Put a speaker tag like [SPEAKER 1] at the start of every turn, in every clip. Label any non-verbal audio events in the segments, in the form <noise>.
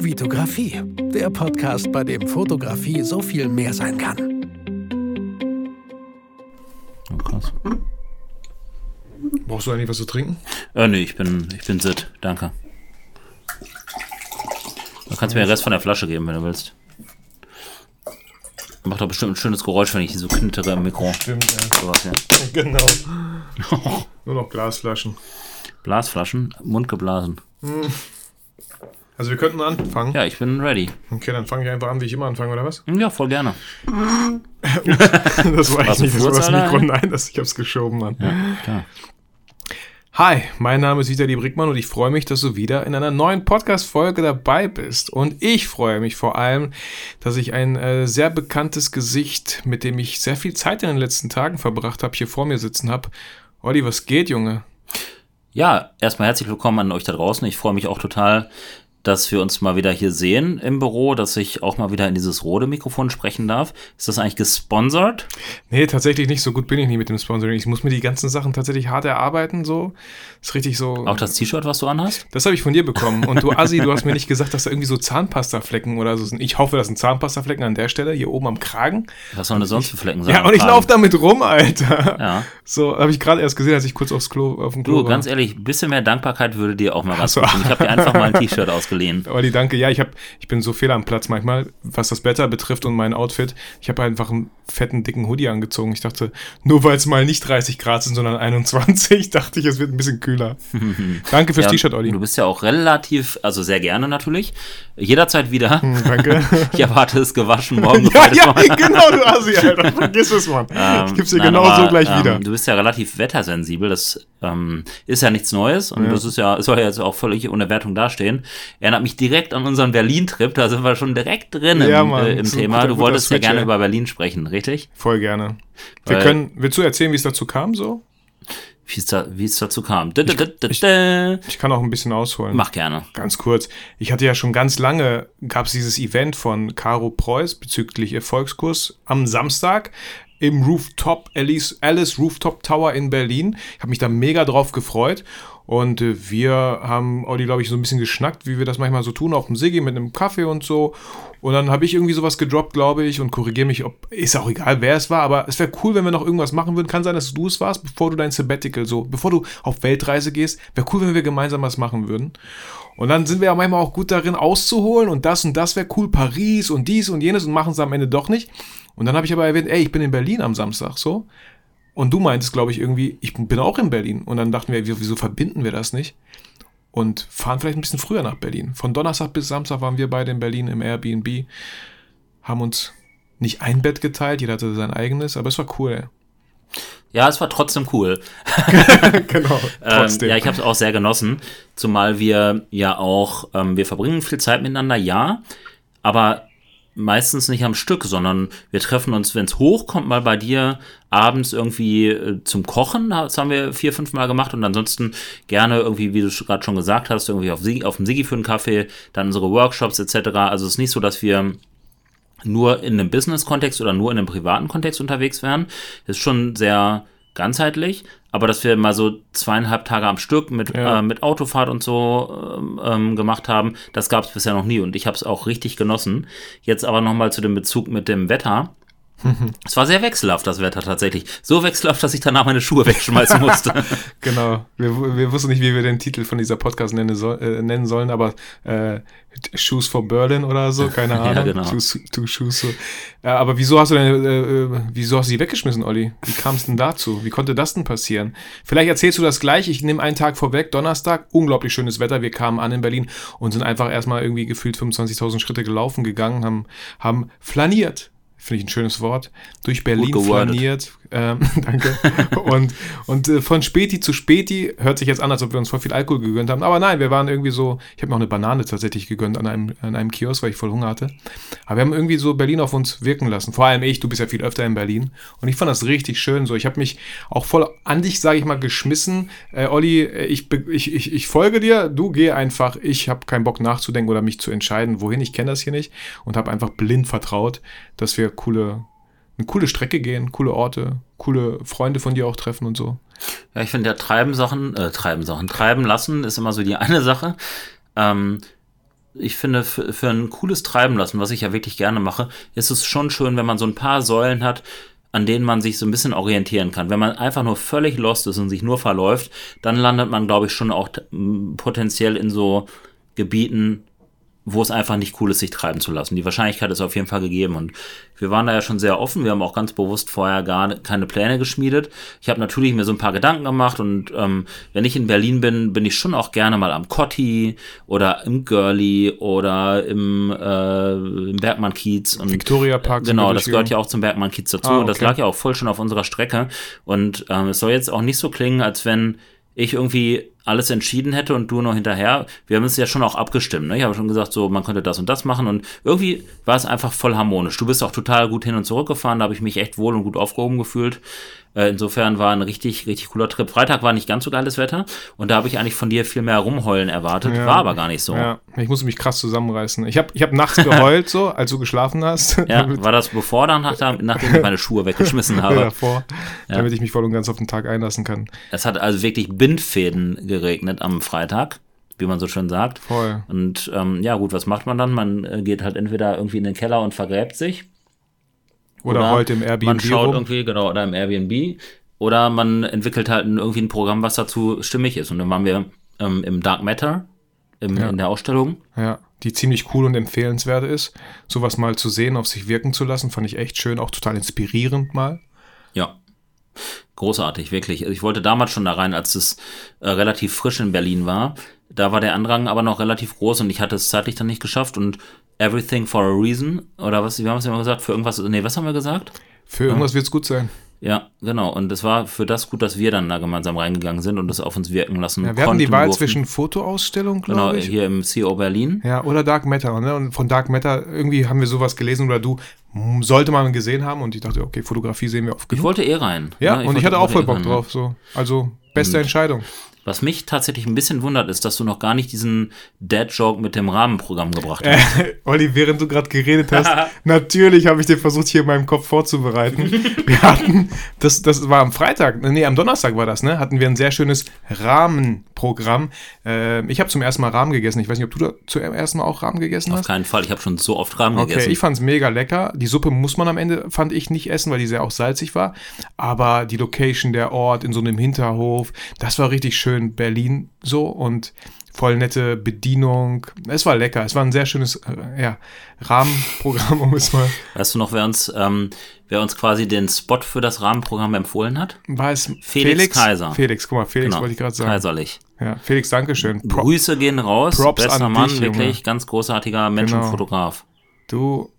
[SPEAKER 1] Vitografie, der Podcast, bei dem Fotografie so viel mehr sein kann.
[SPEAKER 2] Oh, krass.
[SPEAKER 3] Brauchst du eigentlich was zu trinken?
[SPEAKER 2] Äh, nee, ich bin, ich bin sit. Danke. Du kannst mir den Rest von der Flasche geben, wenn du willst. Macht doch bestimmt ein schönes Geräusch, wenn ich die so knittere im Mikro.
[SPEAKER 3] Stimmt, ja.
[SPEAKER 2] Sowas, ja. <laughs>
[SPEAKER 3] Genau. <laughs> Nur noch Glasflaschen.
[SPEAKER 2] Blasflaschen, Mund geblasen.
[SPEAKER 3] Also wir könnten anfangen.
[SPEAKER 2] Ja, ich bin ready.
[SPEAKER 3] Okay, dann fange ich einfach an, wie ich immer anfange, oder was?
[SPEAKER 2] Ja, voll gerne. <laughs>
[SPEAKER 3] Das war ich nicht, das war das Mikro. Nein, das, ich hab's geschoben, Mann.
[SPEAKER 2] Ja, klar.
[SPEAKER 3] Hi, mein Name ist Vitali Brickmann und ich freue mich, dass du wieder in einer neuen Podcast-Folge dabei bist. Und ich freue mich vor allem, dass ich ein äh, sehr bekanntes Gesicht, mit dem ich sehr viel Zeit in den letzten Tagen verbracht habe, hier vor mir sitzen habe. Olli, was geht, Junge?
[SPEAKER 2] Ja, erstmal herzlich willkommen an euch da draußen. Ich freue mich auch total, dass wir uns mal wieder hier sehen im Büro, dass ich auch mal wieder in dieses Rode-Mikrofon sprechen darf. Ist das eigentlich gesponsert?
[SPEAKER 3] Nee, tatsächlich nicht. So gut bin ich nicht mit dem Sponsoring. Ich muss mir die ganzen Sachen tatsächlich hart erarbeiten, so. Ist richtig so.
[SPEAKER 2] Auch das T-Shirt, was du anhast?
[SPEAKER 3] Das habe ich von dir bekommen. Und du Assi, du hast mir nicht gesagt, dass da irgendwie so Zahnpastaflecken oder so sind. Ich hoffe, das sind Zahnpastaflecken an der Stelle, hier oben am Kragen.
[SPEAKER 2] Was sollen das sonst für Flecken sein?
[SPEAKER 3] Ja, und ich laufe damit rum, Alter.
[SPEAKER 2] Ja.
[SPEAKER 3] So, habe ich gerade erst gesehen, als ich kurz aufs Klo, auf dem Klo
[SPEAKER 2] Du,
[SPEAKER 3] war.
[SPEAKER 2] ganz ehrlich, ein bisschen mehr Dankbarkeit würde dir auch mal ganz
[SPEAKER 3] so.
[SPEAKER 2] Ich habe dir einfach mal ein T-Shirt <laughs> ausgeliehen.
[SPEAKER 3] Olli, danke. Ja, ich, hab, ich bin so fehl am Platz manchmal, was das Wetter betrifft und mein Outfit. Ich habe einfach einen fetten, dicken Hoodie angezogen. Ich dachte, nur weil es mal nicht 30 Grad sind, sondern 21, <laughs> dachte ich, es wird ein bisschen kühler. <laughs> danke fürs
[SPEAKER 2] Ja,
[SPEAKER 3] T-Shirt, Olli.
[SPEAKER 2] Du bist ja auch relativ, also sehr gerne natürlich. Jederzeit wieder.
[SPEAKER 3] Danke. <laughs>
[SPEAKER 2] Ich erwarte es gewaschen morgen.
[SPEAKER 3] ja, ja, genau, du Assi, Alter. Vergiss es, Mann. ich gib's dir
[SPEAKER 2] Nein,
[SPEAKER 3] genau
[SPEAKER 2] aber,
[SPEAKER 3] so gleich
[SPEAKER 2] ähm,
[SPEAKER 3] wieder.
[SPEAKER 2] Du bist ja relativ wettersensibel. Das ähm, ist ja nichts Neues und das ist ja, soll ja jetzt auch völlig ohne Wertung dastehen. Erinnert mich direkt an unseren Berlin-Trip. Da sind wir schon direkt drin
[SPEAKER 3] Ja,
[SPEAKER 2] im,
[SPEAKER 3] Mann,
[SPEAKER 2] äh, im Thema.
[SPEAKER 3] guter-
[SPEAKER 2] Du wolltest ja
[SPEAKER 3] Switch,
[SPEAKER 2] gerne
[SPEAKER 3] ey.
[SPEAKER 2] über Berlin sprechen, richtig?
[SPEAKER 3] Voll gerne. Wir
[SPEAKER 2] Weil-
[SPEAKER 3] können, willst du erzählen, wie es dazu kam, so?
[SPEAKER 2] Wie es, da, wie es dazu kam. Dä, dä.
[SPEAKER 3] Ich kann auch ein bisschen ausholen.
[SPEAKER 2] Mach gerne.
[SPEAKER 3] Ganz kurz. Ich hatte ja schon ganz lange, gab es dieses Event von Caro Preuß bezüglich Erfolgskurs am Samstag im Rooftop, Alice, Alice Rooftop Tower in Berlin. Ich habe mich da mega drauf gefreut. Und äh, wir haben Olli, glaube ich, so ein bisschen geschnackt, wie wir das manchmal so tun, auf dem Siggi mit einem Kaffee und so. Und dann habe ich irgendwie sowas gedroppt, glaube ich, und korrigiere mich, ob ist auch egal, wer es war, aber es wäre cool, wenn wir noch irgendwas machen würden. Kann sein, dass du es warst, bevor du dein Sabbatical so, bevor du auf Weltreise gehst. Wäre cool, wenn wir gemeinsam was machen würden. Und dann sind wir ja manchmal auch gut darin auszuholen und das und das wäre cool, Paris und dies und jenes und machen es am Ende doch nicht. Und dann habe ich aber erwähnt, ey, ich bin in Berlin am Samstag, so. Und du meintest, glaube ich, irgendwie, ich bin auch in Berlin. Und dann dachten wir, wieso verbinden wir das nicht? Und fahren vielleicht ein bisschen früher nach Berlin. Von Donnerstag bis Samstag waren wir beide in Berlin im Airbnb, haben uns nicht ein Bett geteilt, jeder hatte sein eigenes, aber es war cool.
[SPEAKER 2] Ja, es war trotzdem cool. <laughs>
[SPEAKER 3] genau, <laughs>
[SPEAKER 2] Ähm, ja, ich habe es auch sehr genossen, zumal wir ja auch, ähm, wir verbringen viel Zeit miteinander, ja, aber meistens nicht am Stück, sondern wir treffen uns, wenn es hochkommt, mal bei dir abends irgendwie äh, zum Kochen. Das haben wir vier, fünf Mal gemacht und ansonsten gerne irgendwie, wie du gerade schon gesagt hast, irgendwie auf, auf dem Sigi für einen Kaffee, dann unsere Workshops etc. Also es ist nicht so, dass wir nur in einem Business-Kontext oder nur in einem privaten Kontext unterwegs wären. Ist schon sehr ganzheitlich, aber dass wir mal so zweieinhalb Tage am Stück mit,
[SPEAKER 3] Ja.
[SPEAKER 2] äh, mit Autofahrt und so ähm, ähm, gemacht haben, das gab es bisher noch nie und ich habe es auch richtig genossen. Jetzt aber nochmal zu dem Bezug mit dem Wetter. Es war sehr wechselhaft, das Wetter tatsächlich. So wechselhaft, dass ich danach meine Schuhe wegschmeißen musste. <laughs>
[SPEAKER 3] Genau. Wir, wir wussten nicht, wie wir den Titel von dieser Podcast nennen, soll, äh, nennen sollen, aber äh, Shoes for Berlin oder so, keine <laughs>
[SPEAKER 2] Ja,
[SPEAKER 3] Ahnung.
[SPEAKER 2] genau.
[SPEAKER 3] Two, two Shoes. So. Äh, aber wieso hast du denn, äh, äh, wieso hast du die weggeschmissen, Olli? Wie kam es denn dazu? Wie konnte das denn passieren? Vielleicht erzählst du das gleich. Ich nehme einen Tag vorweg, Donnerstag, unglaublich schönes Wetter. Wir kamen an in Berlin und sind einfach erstmal irgendwie gefühlt 25.000 Schritte gelaufen gegangen, haben, haben flaniert. Finde ich ein schönes Wort. Durch Berlin flaniert. Ähm, <laughs> danke. und und äh, von Späti zu Späti hört sich jetzt an, als ob wir uns voll viel Alkohol gegönnt haben. Aber nein, wir waren irgendwie so, ich habe mir auch eine Banane tatsächlich gegönnt an einem, an einem Kiosk, weil ich voll Hunger hatte. Aber wir haben irgendwie so Berlin auf uns wirken lassen. Vor allem ich, du bist ja viel öfter in Berlin. Und ich fand das richtig schön so. Ich habe mich auch voll an dich, sage ich mal, geschmissen. Äh, Olli, äh, ich, ich, ich, ich folge dir, du geh einfach. Ich habe keinen Bock nachzudenken oder mich zu entscheiden, wohin. Ich kenne das hier nicht. Und habe einfach blind vertraut, dass wir coole eine coole Strecke gehen, coole Orte, coole Freunde von dir auch treffen und so.
[SPEAKER 2] Ja, ich finde ja Treiben Sachen, äh, Treiben Sachen, Treiben lassen ist immer so die <laughs> eine Sache. Ähm, ich finde, für, ein cooles Treiben lassen, was ich ja wirklich gerne mache, ist es schon schön, wenn man so ein paar Säulen hat, an denen man sich so ein bisschen orientieren kann. Wenn man einfach nur völlig lost ist und sich nur verläuft, dann landet man, glaube ich, schon auch potenziell in so Gebieten, wo es einfach nicht cool ist, sich treiben zu lassen. Die Wahrscheinlichkeit ist auf jeden Fall gegeben und wir waren da ja schon sehr offen. Wir haben auch ganz bewusst vorher gar keine Pläne geschmiedet. Ich habe natürlich mir so ein paar Gedanken gemacht und ähm, wenn ich in Berlin bin, bin ich schon auch gerne mal am Cotti oder im Girly oder im, äh, im Bergmann-Kiez. Und,
[SPEAKER 3] Victoria Park.
[SPEAKER 2] Genau, das gehört ja auch zum Bergmann-Kiez dazu
[SPEAKER 3] Ah,
[SPEAKER 2] und das
[SPEAKER 3] okay.
[SPEAKER 2] lag ja auch voll schon auf unserer Strecke und ähm, es soll jetzt auch nicht so klingen, als wenn ich irgendwie alles entschieden hätte und du noch hinterher. Wir haben es ja schon auch abgestimmt. Ne? Ich habe schon gesagt, so man könnte das und das machen und irgendwie war es einfach voll harmonisch. Du bist auch total gut hin und zurück gefahren, da habe ich mich echt wohl und gut aufgehoben gefühlt. Äh, insofern war ein richtig, richtig cooler Trip. Freitag war nicht ganz so geiles Wetter und da habe ich eigentlich von dir viel mehr rumheulen erwartet.
[SPEAKER 3] Ja.
[SPEAKER 2] War aber gar nicht so.
[SPEAKER 3] Ja, ich musste mich krass zusammenreißen. Ich habe ich hab nachts geheult, so, als du geschlafen hast. <laughs>
[SPEAKER 2] Ja, war das bevor oder nach, nachdem ich meine Schuhe weggeschmissen <laughs> habe?
[SPEAKER 3] davor, damit ich mich voll und ganz auf den Tag einlassen kann.
[SPEAKER 2] Es hat also wirklich Bindfäden geregnet am Freitag, wie man so schön sagt.
[SPEAKER 3] Voll.
[SPEAKER 2] Und ähm, ja, gut, was macht man dann? Man äh, geht halt entweder irgendwie in den Keller und vergräbt sich.
[SPEAKER 3] Oder, heute im Airbnb
[SPEAKER 2] Man schaut
[SPEAKER 3] rum.
[SPEAKER 2] irgendwie, genau, oder im Airbnb. Oder man entwickelt halt irgendwie ein Programm, was dazu stimmig ist. Und dann waren wir ähm, im Dark Matter, im,
[SPEAKER 3] Ja.
[SPEAKER 2] in der Ausstellung.
[SPEAKER 3] Ja, die ziemlich cool und empfehlenswert ist. Sowas mal zu sehen, auf sich wirken zu lassen, fand ich echt schön, auch total inspirierend mal.
[SPEAKER 2] Ja. Großartig, wirklich. Also Ich wollte damals schon da rein, als es äh, relativ frisch in Berlin war. Da war der Andrang aber noch relativ groß und ich hatte es zeitlich dann nicht geschafft und Everything for a Reason, oder was, wie haben wir es immer gesagt? Für irgendwas, nee, was haben wir gesagt?
[SPEAKER 3] Für irgendwas wird's gut sein.
[SPEAKER 2] Ja, genau. Und es war für das gut, dass wir dann da gemeinsam reingegangen sind und es auf uns wirken lassen
[SPEAKER 3] Ja, wir hatten die
[SPEAKER 2] konnten,
[SPEAKER 3] Wahl
[SPEAKER 2] durften.
[SPEAKER 3] zwischen Fotoausstellung,
[SPEAKER 2] Genau,
[SPEAKER 3] glaube ich.
[SPEAKER 2] hier im CO Berlin.
[SPEAKER 3] Ja, oder Dark Matter. Ne? Und von Dark Matter, irgendwie haben wir sowas gelesen oder du, sollte man gesehen haben. Und ich dachte, okay, Fotografie sehen wir oft
[SPEAKER 2] Ich
[SPEAKER 3] genug.
[SPEAKER 2] wollte eh rein.
[SPEAKER 3] Ja,
[SPEAKER 2] Ne,
[SPEAKER 3] und ich hatte auch voll
[SPEAKER 2] eh
[SPEAKER 3] Bock
[SPEAKER 2] rein, ne?
[SPEAKER 3] drauf. So. Also, beste Entscheidung.
[SPEAKER 2] Was mich tatsächlich ein bisschen wundert, ist, dass du noch gar nicht diesen Dead-Joke mit dem Rahmenprogramm gebracht hast. <laughs>
[SPEAKER 3] Olli, während du gerade geredet hast, <laughs> natürlich habe ich dir versucht, hier in meinem Kopf vorzubereiten. <laughs> Wir hatten, das, das war am Freitag, nee, am Donnerstag war das, ne? Hatten wir ein sehr schönes Rahmenprogramm. Äh, ich habe zum ersten Mal Rahmen gegessen. Ich weiß nicht, ob du da zum ersten Mal auch Rahmen gegessen
[SPEAKER 2] Auf
[SPEAKER 3] hast.
[SPEAKER 2] keinen Fall. Ich habe schon so oft Rahmen
[SPEAKER 3] Okay,
[SPEAKER 2] gegessen.
[SPEAKER 3] ich fand's mega lecker. Die Suppe muss man am Ende, fand ich, nicht essen, weil die sehr auch salzig war. Aber die Location, der Ort in so einem Hinterhof, das war richtig schön. Berlin so und voll nette Bedienung. Es war lecker. Es war ein sehr schönes äh, ja, Rahmenprogramm, <laughs> um es mal.
[SPEAKER 2] Weißt du noch, wer uns, ähm, wer uns quasi den Spot für das Rahmenprogramm empfohlen hat?
[SPEAKER 3] War es
[SPEAKER 2] Felix Kaiser.
[SPEAKER 3] Felix, guck mal, Felix
[SPEAKER 2] Genau,
[SPEAKER 3] wollte ich gerade sagen.
[SPEAKER 2] Kaiserlich.
[SPEAKER 3] Ja, Felix, Dankeschön. Pro
[SPEAKER 2] Grüße gehen raus.
[SPEAKER 3] Props
[SPEAKER 2] Bester
[SPEAKER 3] an
[SPEAKER 2] Mann,
[SPEAKER 3] dich,
[SPEAKER 2] wirklich
[SPEAKER 3] Junge.
[SPEAKER 2] ganz großartiger Mensch
[SPEAKER 3] Genau.
[SPEAKER 2] und Fotograf.
[SPEAKER 3] du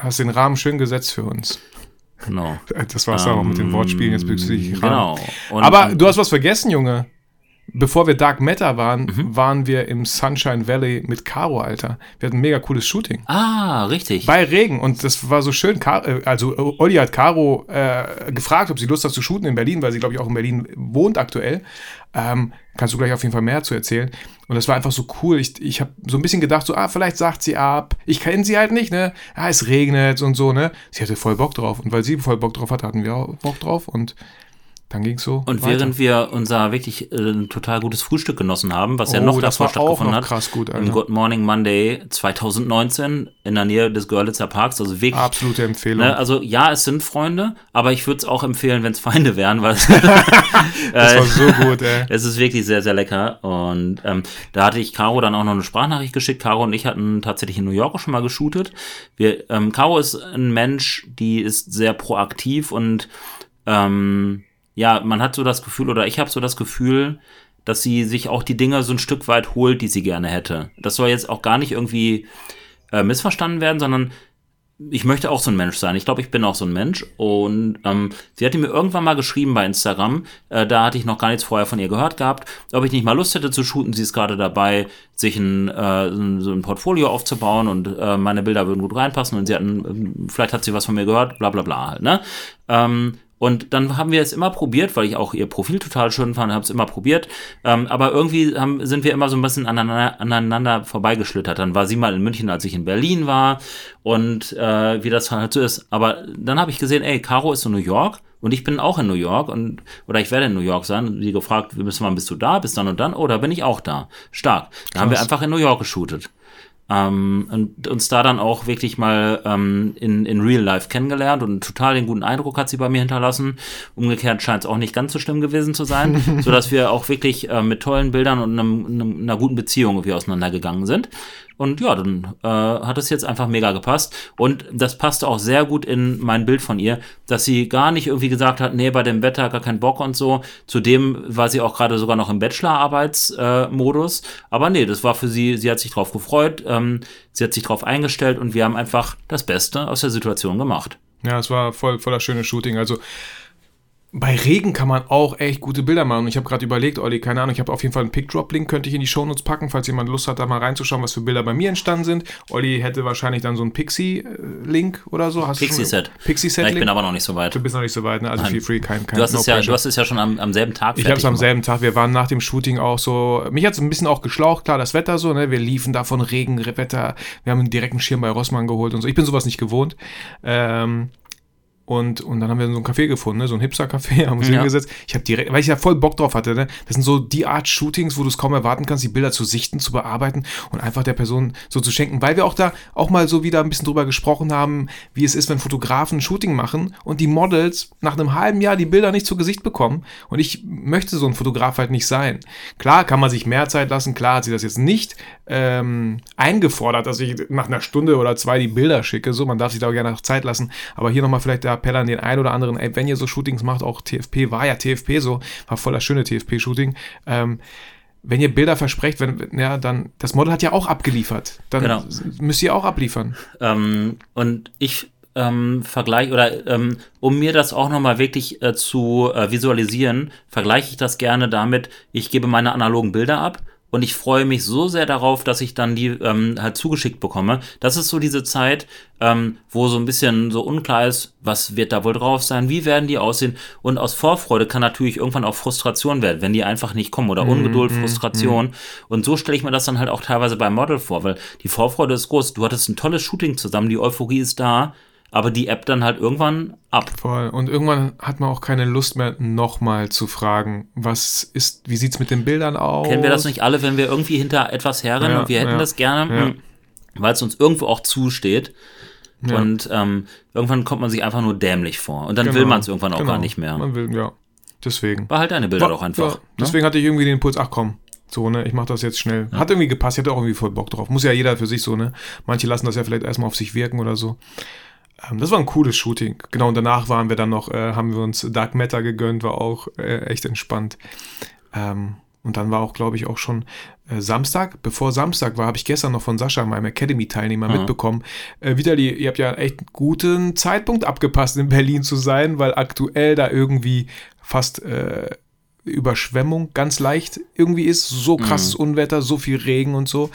[SPEAKER 3] hast den Rahmen schön gesetzt für uns.
[SPEAKER 2] Genau. <laughs>
[SPEAKER 3] Das war's dann auch mit den Wortspielen jetzt bezüglich Rahmen.
[SPEAKER 2] Genau. Und,
[SPEAKER 3] Aber
[SPEAKER 2] und,
[SPEAKER 3] du hast was vergessen, Junge. Bevor wir Dark Matter waren,
[SPEAKER 2] Mhm.
[SPEAKER 3] waren wir im Sunshine Valley mit Caro, Alter. Wir hatten ein mega cooles Shooting.
[SPEAKER 2] Ah, richtig.
[SPEAKER 3] Bei Regen. Und das war so schön. Äh, also, Olli hat Caro äh, gefragt, ob sie Lust hat zu shooten in Berlin, weil sie, glaube ich, auch in Berlin wohnt aktuell. Ähm, kannst du gleich auf jeden Fall mehr zu erzählen. Und das war einfach so cool. Ich, ich habe so ein bisschen gedacht, so, ah, vielleicht sagt sie ab. Ich kenne sie halt nicht, ne? Ah, es regnet und so, ne? Sie hatte voll Bock drauf. Und weil sie voll Bock drauf hat, hatten wir auch Bock drauf. Und dann ging es so.
[SPEAKER 2] Und
[SPEAKER 3] weiter.
[SPEAKER 2] während wir unser wirklich äh, total gutes Frühstück genossen haben, was ja
[SPEAKER 3] Oh,
[SPEAKER 2] noch
[SPEAKER 3] das
[SPEAKER 2] davor stattgefunden
[SPEAKER 3] noch
[SPEAKER 2] hat,
[SPEAKER 3] krass gut,
[SPEAKER 2] im
[SPEAKER 3] Alter.
[SPEAKER 2] Good Morning Monday 2019 in der Nähe des Görlitzer Parks, also wirklich
[SPEAKER 3] Absolute Empfehlung.
[SPEAKER 2] Ne, also ja, es sind Freunde, aber ich würde es auch empfehlen, wenn es Feinde wären, weil es, <laughs> <laughs>
[SPEAKER 3] das war so gut, ey. <laughs>
[SPEAKER 2] es ist wirklich sehr, sehr lecker. Und ähm, da hatte ich Caro dann auch noch eine Sprachnachricht geschickt. Caro und ich hatten tatsächlich in New York auch schon mal geshootet. Wir, ähm, Caro ist ein Mensch, die ist sehr proaktiv und ähm, ja, man hat so das Gefühl, oder ich habe so das Gefühl, dass sie sich auch die Dinge so ein Stück weit holt, die sie gerne hätte. Das soll jetzt auch gar nicht irgendwie äh, missverstanden werden, sondern ich möchte auch so ein Mensch sein. Ich glaube, ich bin auch so ein Mensch. Und ähm, sie hatte mir irgendwann mal geschrieben bei Instagram, äh, da hatte ich noch gar nichts vorher von ihr gehört gehabt, ob ich nicht mal Lust hätte zu shooten. Sie ist gerade dabei, sich ein, äh, so ein- Portfolio aufzubauen und äh, meine Bilder würden gut reinpassen und sie hatten, vielleicht hat sie was von mir gehört, bla bla bla halt, ne? Ähm, und dann haben wir es immer probiert, weil ich auch ihr Profil total schön fand, habe es immer probiert. Ähm, aber irgendwie haben, sind wir immer so ein bisschen aneinander, aneinander vorbeigeschlittert. Dann war sie mal in München, als ich in Berlin war und äh, wie das halt so ist. Aber dann habe ich gesehen, ey, Caro ist in New York und ich bin auch in New York und oder ich werde in New York sein. Und sie gefragt, bis wann bist du da? Bis dann und dann? Oder bin ich auch da? Stark. Da haben wir einfach in New York geshootet. Ähm, und uns da dann auch wirklich mal ähm, in, in Real Life kennengelernt und total den guten Eindruck hat sie bei mir hinterlassen. Umgekehrt scheint es auch nicht ganz so schlimm gewesen zu sein, <laughs> sodass wir auch wirklich äh, mit tollen Bildern und einem, einem, einer guten Beziehung irgendwie auseinandergegangen sind. Und ja, dann äh, hat es jetzt einfach mega gepasst. Und das passte auch sehr gut in mein Bild von ihr, dass sie gar nicht irgendwie gesagt hat, nee, bei dem Wetter gar keinen Bock und so. Zudem war sie auch gerade sogar noch im Bachelorarbeitsmodus. Äh, Aber nee, das war für sie, sie hat sich drauf gefreut, ähm, sie hat sich drauf eingestellt und wir haben einfach das Beste aus der Situation gemacht.
[SPEAKER 3] Ja, es war voll, voller schönes Shooting. Also bei Regen kann man auch echt gute Bilder machen. Ich habe gerade überlegt, Olli, keine Ahnung, ich habe auf jeden Fall einen Pick-Drop-Link, könnte ich in die Shownotes packen, falls jemand Lust hat, da mal reinzuschauen, was für Bilder bei mir entstanden sind. Olli hätte wahrscheinlich dann so einen Pixie-Link oder so.
[SPEAKER 2] Pixie-Set.
[SPEAKER 3] Pixie-Set.
[SPEAKER 2] Ja, ich bin aber noch nicht so weit.
[SPEAKER 3] Du bist noch nicht so weit, ne? Also
[SPEAKER 2] Nein.
[SPEAKER 3] feel free, kein, kein
[SPEAKER 2] Du hast,
[SPEAKER 3] no
[SPEAKER 2] es ja, du hast es ja schon am, am selben Tag
[SPEAKER 3] Ich habe es am selben Tag. Wir waren nach dem Shooting auch so. Mich hat es ein bisschen auch geschlaucht, klar, das Wetter so, ne? Wir liefen da von Regen, Wetter. Wir haben einen direkten Schirm bei Rossmann geholt und so. Ich bin sowas nicht gewohnt. Ähm, und, und dann haben wir so ein Café gefunden, ne? so ein Hipster-Café, <laughs> haben uns
[SPEAKER 2] Ja.
[SPEAKER 3] hingesetzt. Ich habe direkt, weil ich ja voll Bock drauf hatte, ne? Das sind so die Art Shootings, wo du es kaum erwarten kannst, die Bilder zu sichten, zu bearbeiten und einfach der Person so zu schenken. Weil wir auch da auch mal so wieder ein bisschen drüber gesprochen haben, wie es ist, wenn Fotografen ein Shooting machen und die Models nach einem halben Jahr die Bilder nicht zu Gesicht bekommen. Und ich möchte so ein Fotograf halt nicht sein. Klar kann man sich mehr Zeit lassen, klar hat sie das jetzt nicht ähm, eingefordert, dass ich nach einer Stunde oder zwei die Bilder schicke. So, man darf sich da auch gerne Zeit lassen. Aber hier nochmal vielleicht der Appell an den einen oder anderen, ey, wenn ihr so Shootings macht, auch TFP war ja TFP so, war voll das schöne TFP-Shooting. Ähm, wenn ihr Bilder versprecht, wenn, ja, dann, das Model hat ja auch abgeliefert. Dann
[SPEAKER 2] Genau.
[SPEAKER 3] müsst ihr auch abliefern.
[SPEAKER 2] Ähm, und ich ähm, vergleiche, oder ähm, um mir das auch nochmal wirklich äh, zu äh, visualisieren, vergleiche ich das gerne damit, ich gebe meine analogen Bilder ab und ich freue mich so sehr darauf, dass ich dann die ähm, halt zugeschickt bekomme. Das ist so diese Zeit, ähm, wo so ein bisschen so unklar ist, was wird da wohl drauf sein, wie werden die aussehen. Und aus Vorfreude kann natürlich irgendwann auch Frustration werden, wenn die einfach nicht kommen oder Ungeduld, Frustration. Und so stelle ich mir das dann halt auch teilweise beim Model vor, weil die Vorfreude ist groß. Du hattest ein tolles Shooting zusammen, die Euphorie ist da, aber die App dann halt irgendwann ab.
[SPEAKER 3] Voll. Und irgendwann hat man auch keine Lust mehr, nochmal zu fragen, was ist, wie sieht's mit den Bildern aus?
[SPEAKER 2] Kennen wir das nicht alle, wenn wir irgendwie hinter etwas herrennen
[SPEAKER 3] Ja,
[SPEAKER 2] und wir hätten
[SPEAKER 3] ja,
[SPEAKER 2] das gerne,
[SPEAKER 3] ja.
[SPEAKER 2] mh, weil es uns irgendwo auch zusteht.
[SPEAKER 3] Ja.
[SPEAKER 2] Und ähm, irgendwann kommt man sich einfach nur dämlich vor. Und dann will
[SPEAKER 3] Genau.
[SPEAKER 2] man es irgendwann auch
[SPEAKER 3] Genau.
[SPEAKER 2] gar nicht mehr.
[SPEAKER 3] Man will, ja. Deswegen.
[SPEAKER 2] War halt deine Bilder
[SPEAKER 3] War-
[SPEAKER 2] doch einfach.
[SPEAKER 3] Ja, deswegen hatte ich irgendwie den Impuls, ach komm, so, ne, ich mach das jetzt schnell. Hat irgendwie gepasst, ich hatte auch irgendwie voll Bock drauf. Muss ja jeder für sich so, ne? Manche lassen das ja vielleicht erstmal auf sich wirken oder so. Ähm, das war ein cooles Shooting. Genau, und danach waren wir dann noch, äh, haben wir uns Dark Matter gegönnt, war auch äh, echt entspannt. Ähm, und dann war auch, glaube ich, auch schon äh, Samstag. Bevor Samstag war, habe ich gestern noch von Sascha, meinem Academy-Teilnehmer,
[SPEAKER 2] Mhm.
[SPEAKER 3] mitbekommen. Äh, Vitali, ihr habt ja echt einen guten Zeitpunkt abgepasst, in Berlin zu sein, weil aktuell da irgendwie fast äh, Überschwemmung ganz leicht irgendwie ist. So
[SPEAKER 2] Mhm.
[SPEAKER 3] krasses Unwetter, so viel Regen und so.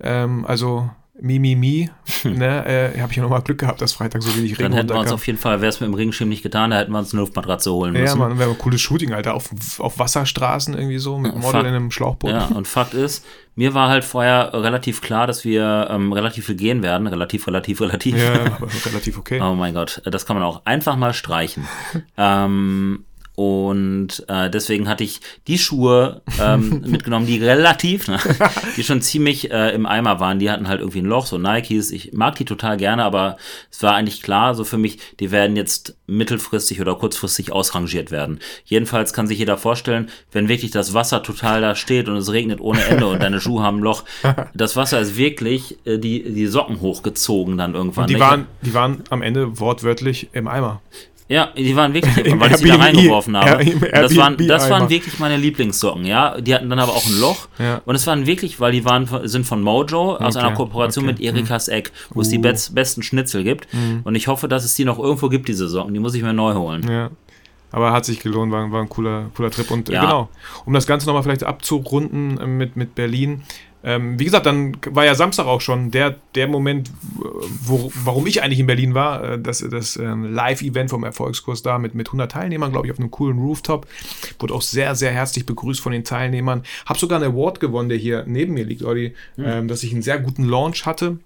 [SPEAKER 3] Ähm, also mi, mi, mi. ne, äh, habe ich ja nochmal Glück gehabt, dass Freitag so wenig Regen
[SPEAKER 2] Dann hätten wir uns auf jeden Fall, wäre es mit dem Regenschirm nicht getan, da hätten wir uns eine Luftmatratze holen
[SPEAKER 3] Ja,
[SPEAKER 2] müssen.
[SPEAKER 3] man, wäre ein cooles Shooting, Alter, auf, auf Wasserstraßen irgendwie so, mit
[SPEAKER 2] Ja,
[SPEAKER 3] Model
[SPEAKER 2] fuck.
[SPEAKER 3] in einem Schlauchboot.
[SPEAKER 2] Ja, und Fakt ist, mir war halt vorher relativ klar, dass wir ähm, relativ viel gehen werden. Relativ, relativ, relativ.
[SPEAKER 3] Ja, <laughs> aber relativ okay.
[SPEAKER 2] Oh mein Gott, das kann man auch einfach mal streichen. <laughs> ähm, und äh, deswegen hatte ich die Schuhe ähm, <laughs> mitgenommen, die relativ, ne, <laughs> die schon ziemlich äh, im Eimer waren. Die hatten halt irgendwie ein Loch, so Nikes. Ich mag die total gerne, aber es war eigentlich klar, so für mich, die werden jetzt mittelfristig oder kurzfristig ausrangiert werden. Jedenfalls kann sich jeder vorstellen, wenn wirklich das Wasser total da steht und es regnet ohne Ende und deine Schuhe haben ein Loch, <laughs> das Wasser ist wirklich äh, die, die Socken hochgezogen dann irgendwann.
[SPEAKER 3] Und die
[SPEAKER 2] ne?
[SPEAKER 3] waren, die waren am Ende wortwörtlich im Eimer.
[SPEAKER 2] Ja, die waren wirklich, <laughs>
[SPEAKER 3] Im
[SPEAKER 2] weil ich sie da reingeworfen habe.
[SPEAKER 3] ja,
[SPEAKER 2] das, waren, das waren wirklich meine Lieblingssocken, ja. Die hatten dann aber auch ein Loch.
[SPEAKER 3] Ja.
[SPEAKER 2] Und es waren wirklich, weil die waren, sind von Mojo aus
[SPEAKER 3] Okay,
[SPEAKER 2] einer Kooperation
[SPEAKER 3] okay. Mhm.
[SPEAKER 2] mit Erikas Eck, wo es die
[SPEAKER 3] Uh.
[SPEAKER 2] best, besten Schnitzel gibt. Und ich hoffe, dass es die noch irgendwo gibt, diese Socken. Die muss ich mir neu holen.
[SPEAKER 3] Ja. Aber hat sich gelohnt, war, war ein cooler, cooler Trip. Und äh,
[SPEAKER 2] Ja.
[SPEAKER 3] genau, um das Ganze nochmal vielleicht abzurunden äh, mit, mit Berlin. Ähm, wie gesagt, dann war ja Samstag auch schon der, der Moment, wo, warum ich eigentlich in Berlin war. Äh, das das ähm, Live-Event vom Erfolgskurs da mit, mit 100 Teilnehmern, glaube ich, auf einem coolen Rooftop. Wurde auch sehr, sehr herzlich begrüßt von den Teilnehmern. Hab sogar einen Award gewonnen, der hier neben mir liegt, Olli, ähm, dass ich einen sehr guten Launch hatte.